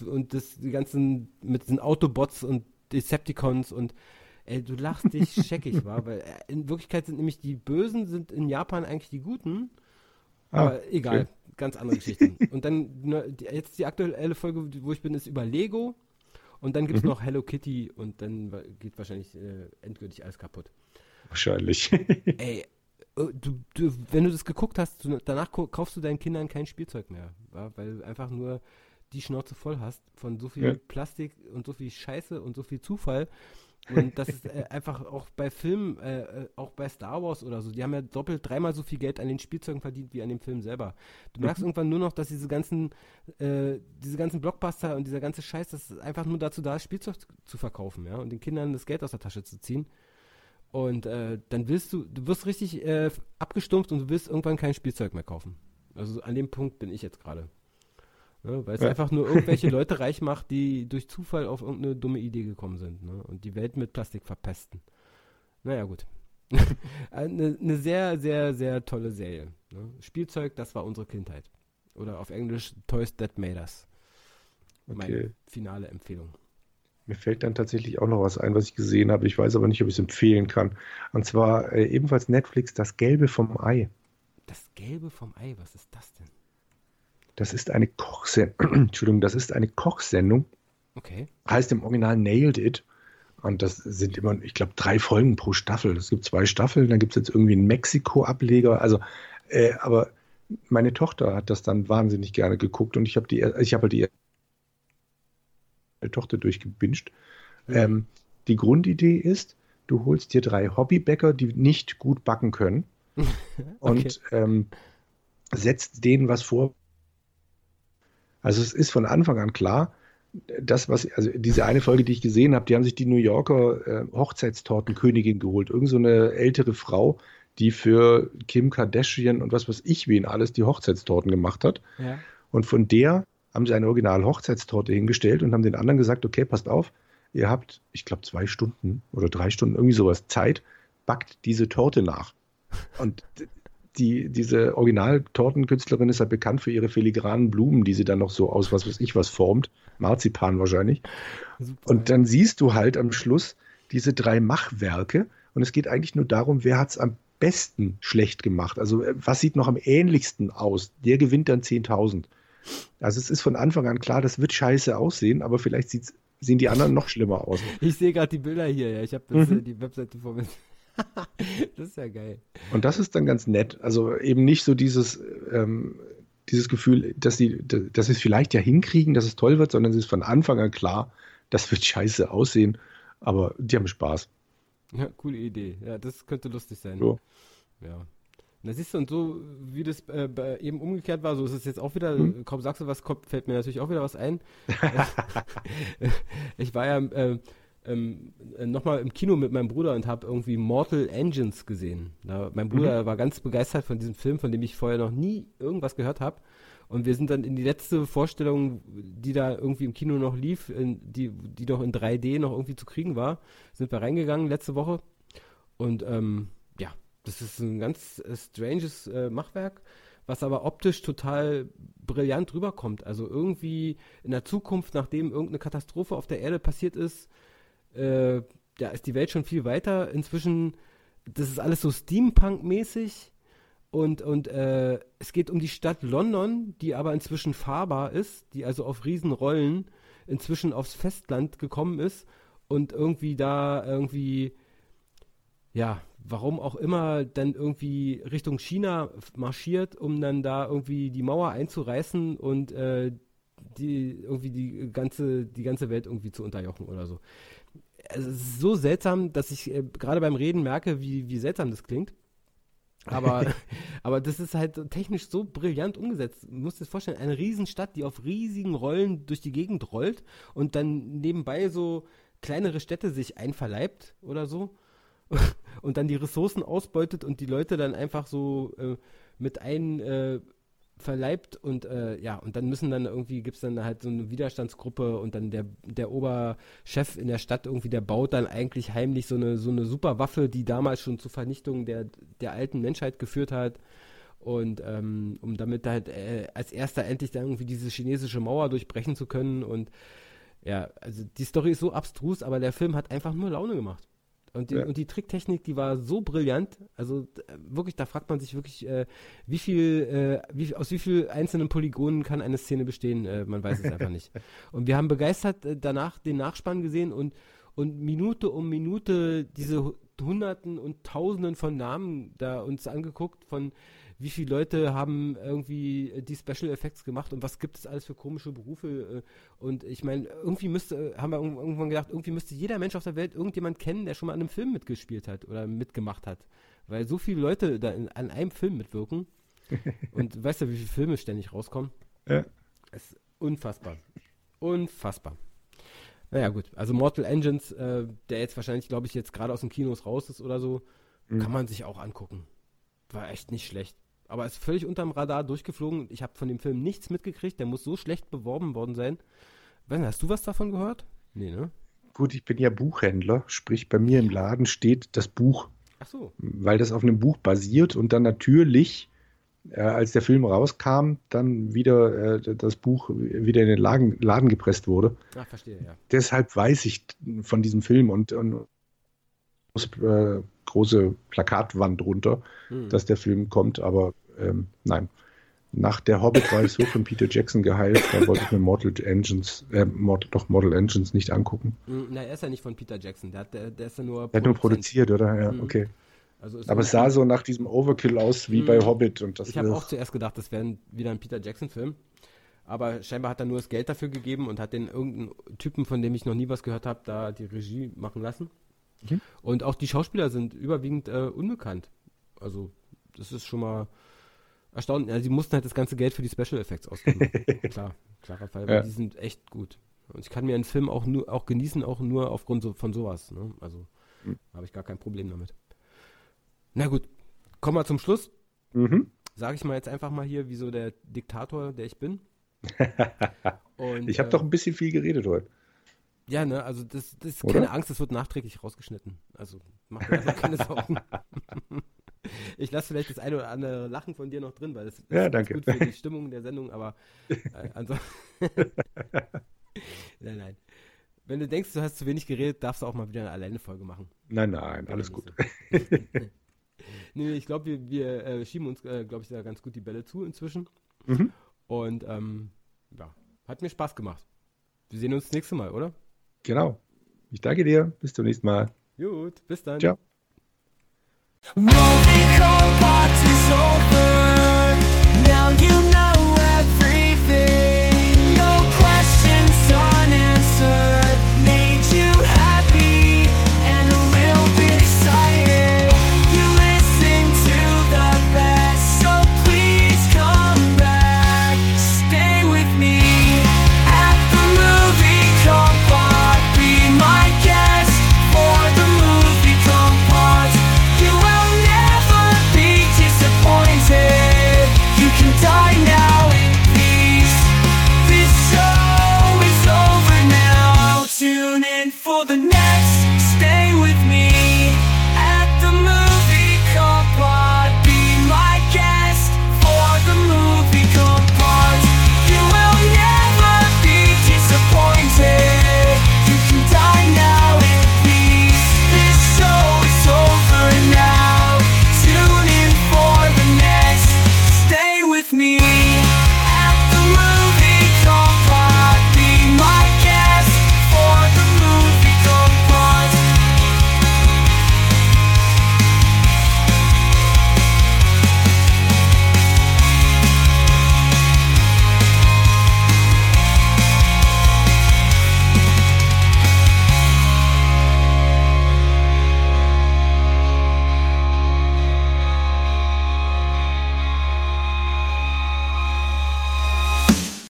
und das die ganzen mit den Autobots und Decepticons und ey, du lachst dich scheckig, war, weil äh, in Wirklichkeit sind nämlich die Bösen sind in Japan eigentlich die Guten. Ah, aber egal, okay. ganz andere Geschichten. und dann ne, die, jetzt die aktuelle Folge, wo ich bin, ist über Lego. Und dann gibt es mhm. noch Hello Kitty und dann geht wahrscheinlich äh, endgültig alles kaputt. Wahrscheinlich. Ey, äh, du, du, wenn du das geguckt hast, danach kaufst du deinen Kindern kein Spielzeug mehr, wa? weil einfach nur die Schnauze voll hast von so viel ja. Plastik und so viel Scheiße und so viel Zufall. Und das ist äh, einfach auch bei Filmen, äh, äh, auch bei Star Wars oder so, die haben ja doppelt, dreimal so viel Geld an den Spielzeugen verdient wie an dem Film selber. Du merkst mhm. irgendwann nur noch, dass diese ganzen, äh, diese ganzen Blockbuster und dieser ganze Scheiß, das ist einfach nur dazu da, Spielzeug zu verkaufen, ja, und den Kindern das Geld aus der Tasche zu ziehen. Und äh, dann willst du, du wirst richtig äh, abgestumpft und du willst irgendwann kein Spielzeug mehr kaufen. Also an dem Punkt bin ich jetzt gerade. Ne? Weil es ja. einfach nur irgendwelche Leute reich macht, die durch Zufall auf irgendeine dumme Idee gekommen sind ne? und die Welt mit Plastik verpesten. Naja, gut. eine, eine, sehr, sehr, sehr tolle Serie. Ne? Spielzeug, das war unsere Kindheit. Oder auf Englisch Toys That Made Us. Meine okay. finale Empfehlung. Mir fällt dann tatsächlich auch noch was ein, was ich gesehen habe. Ich weiß aber nicht, ob ich es empfehlen kann. Und zwar äh, ebenfalls Netflix, das Gelbe vom Ei. Das Gelbe vom Ei, was ist das denn? Das ist eine Kochsendung. Entschuldigung, das ist eine Kochsendung. Okay. Heißt im Original Nailed It. Und das sind immer, ich glaube, drei Folgen pro Staffel. Es gibt zwei Staffeln, dann gibt es jetzt irgendwie einen Mexiko-Ableger. Also, äh, aber meine Tochter hat das dann wahnsinnig gerne geguckt und ich habe die, ich habe halt die Tochter durchgebinged. Mhm. Ähm, die Grundidee ist, du holst dir drei Hobbybäcker, die nicht gut backen können und okay. ähm, setzt denen was vor. Also es ist von Anfang an klar, das, was, also diese eine Folge, die ich gesehen habe, die haben sich die New Yorker äh, Hochzeitstortenkönigin geholt. Irgend so eine ältere Frau, die für Kim Kardashian und was weiß ich wen alles die Hochzeitstorten gemacht hat. Ja. Und von der haben sie eine original Hochzeitstorte hingestellt und haben den anderen gesagt, okay, passt auf, ihr habt, ich glaube, zwei Stunden oder drei Stunden, irgendwie sowas Zeit, backt diese Torte nach. Und die, diese Original-Tortenkünstlerin ist ja bekannt für ihre filigranen Blumen, die sie dann noch so aus was weiß ich was formt. Marzipan wahrscheinlich. Super, und dann siehst du halt am Schluss diese drei Machwerke und es geht eigentlich nur darum, wer hat es am besten schlecht gemacht. Also äh, was sieht noch am ähnlichsten aus? Der gewinnt dann 10.000. Also es ist von Anfang an klar, das wird scheiße aussehen, aber vielleicht sehen die anderen noch schlimmer aus. Ich sehe gerade die Bilder hier, ja. Ich habe mhm. Äh, die Webseite vor mir. das ist ja geil. Und das ist dann ganz nett. Also eben nicht so dieses, ähm, dieses Gefühl, dass sie, dass sie es vielleicht ja hinkriegen, dass es toll wird, sondern es ist von Anfang an klar, das wird scheiße aussehen, aber die haben Spaß. Ja, coole Idee. Ja, das könnte lustig sein. So. Ja. Und da siehst du, und so wie das äh, eben umgekehrt war, so ist es jetzt auch wieder, hm? kaum sagst du was, kommt, fällt mir natürlich auch wieder was ein. ich war ja äh, ähm, nochmal im Kino mit meinem Bruder und habe irgendwie Mortal Engines gesehen. Da, mein Bruder mhm. war ganz begeistert von diesem Film, von dem ich vorher noch nie irgendwas gehört habe. Und wir sind dann in die letzte Vorstellung, die da irgendwie im Kino noch lief, in, die, die noch in 3D noch irgendwie zu kriegen war, sind wir reingegangen letzte Woche. Und ähm, ja, das ist ein ganz äh, stranges äh, Machwerk, was aber optisch total brillant rüberkommt. Also irgendwie in der Zukunft, nachdem irgendeine Katastrophe auf der Erde passiert ist, äh, ja, ist die Welt schon viel weiter. Inzwischen, das ist alles so Steampunk-mäßig. Und, und äh, es geht um die Stadt London, die aber inzwischen fahrbar ist, die also auf Riesenrollen inzwischen aufs Festland gekommen ist und irgendwie da irgendwie, ja, warum auch immer, dann irgendwie Richtung China marschiert, um dann da irgendwie die Mauer einzureißen und äh, die irgendwie die ganze, die ganze Welt irgendwie zu unterjochen oder so es ist so seltsam, dass ich äh, gerade beim Reden merke, wie, wie seltsam das klingt. Aber, aber das ist halt technisch so brillant umgesetzt. Du musst dir vorstellen, eine Riesenstadt, die auf riesigen Rollen durch die Gegend rollt und dann nebenbei so kleinere Städte sich einverleibt oder so und dann die Ressourcen ausbeutet und die Leute dann einfach so äh, mit ein äh, verleibt und äh, ja, und dann müssen dann irgendwie, gibt es dann halt so eine Widerstandsgruppe und dann der, der Oberchef in der Stadt irgendwie, der baut dann eigentlich heimlich so eine, so eine Superwaffe, die damals schon zur Vernichtung der, der alten Menschheit geführt hat. Und ähm, um damit halt äh, als erster endlich dann irgendwie diese chinesische Mauer durchbrechen zu können. Und ja, also die Story ist so abstrus, aber der Film hat einfach nur Laune gemacht. Und die, ja. und die Tricktechnik, die war so brillant. Also wirklich, da fragt man sich wirklich, äh, wie viel, äh, wie, aus wie vielen einzelnen Polygonen kann eine Szene bestehen? Äh, man weiß es einfach nicht. Und wir haben begeistert äh, danach den Nachspann gesehen und, und Minute um Minute diese Hunderten und Tausenden von Namen da uns angeguckt von wie viele Leute haben irgendwie äh, die Special Effects gemacht und was gibt es alles für komische Berufe. Äh, und ich meine, irgendwie müsste, haben wir irgendwann gedacht, irgendwie müsste jeder Mensch auf der Welt irgendjemand kennen, der schon mal an einem Film mitgespielt hat oder mitgemacht hat. Weil so viele Leute da in, an einem Film mitwirken. und weißt du, wie viele Filme ständig rauskommen? Ja. Es ist unfassbar. Unfassbar. Naja, gut. Also Mortal Engines, äh, der jetzt wahrscheinlich, glaube ich, jetzt gerade aus den Kinos raus ist oder so, mhm. kann man sich auch angucken. War echt nicht schlecht aber ist völlig unterm Radar durchgeflogen. Ich habe von dem Film nichts mitgekriegt. Der muss so schlecht beworben worden sein. Weiß hast du was davon gehört? Nee, ne? Gut, ich bin ja Buchhändler, sprich bei mir im Laden steht das Buch. Ach so. Weil das auf einem Buch basiert und dann natürlich, äh, als der Film rauskam, dann wieder äh, das Buch wieder in den Laden, Laden gepresst wurde. Ach, verstehe, ja. Deshalb weiß ich von diesem Film und, und äh, große Plakatwand runter, hm. dass der Film kommt, aber ähm, nein. nach der Hobbit war ich so von Peter Jackson geheilt, da wollte ich mir Mortal Engines, äh, Mod, doch Mortal Engines nicht angucken. Hm, na, er ist ja nicht von Peter Jackson, der, hat, der, der ist ja nur. Der hat nur produziert, oder? Ja, mhm. okay. Also Aber es sah so nach diesem Overkill aus wie mhm. bei Hobbit. Und das ich habe auch zuerst gedacht, das wäre wieder ein Peter Jackson-Film. Aber scheinbar hat er nur das Geld dafür gegeben und hat den irgendeinen Typen, von dem ich noch nie was gehört habe, da die Regie machen lassen. Mhm. Und auch die Schauspieler sind überwiegend äh, unbekannt. Also, das ist schon mal erstaunlich. Also, sie mussten halt das ganze Geld für die Special Effects ausgeben. Klar, klarer Fall, weil ja. die sind echt gut. Und ich kann mir einen Film auch nur auch genießen, auch nur aufgrund so, von sowas. Ne? Also mhm. habe ich gar kein Problem damit. Na gut, kommen wir zum Schluss. Mhm. Sage ich mal jetzt einfach mal hier, wie so der Diktator, der ich bin. Und, ich habe äh, doch ein bisschen viel geredet heute. Ja, ne, also das, das ist Oder? keine Angst, das wird nachträglich rausgeschnitten. Also mach mir keine Sorgen. ich lasse vielleicht das eine oder andere Lachen von dir noch drin, weil das, das ja, danke. gut für die Stimmung der Sendung, aber äh, ansonsten. nein, nein. Wenn du denkst, du hast zu wenig geredet, darfst du auch mal wieder eine Alleine-Folge machen. Nein, nein, alles gut. nee, ich glaube, wir, wir äh, schieben uns, äh, glaube ich, da ganz gut die Bälle zu inzwischen. Mhm. Und ähm, ja, hat mir Spaß gemacht. Wir sehen uns das nächste Mal, oder? Genau. Ich danke dir. Bis zum nächsten Mal. Gut, bis dann. Ciao. Movie Party's over. Now you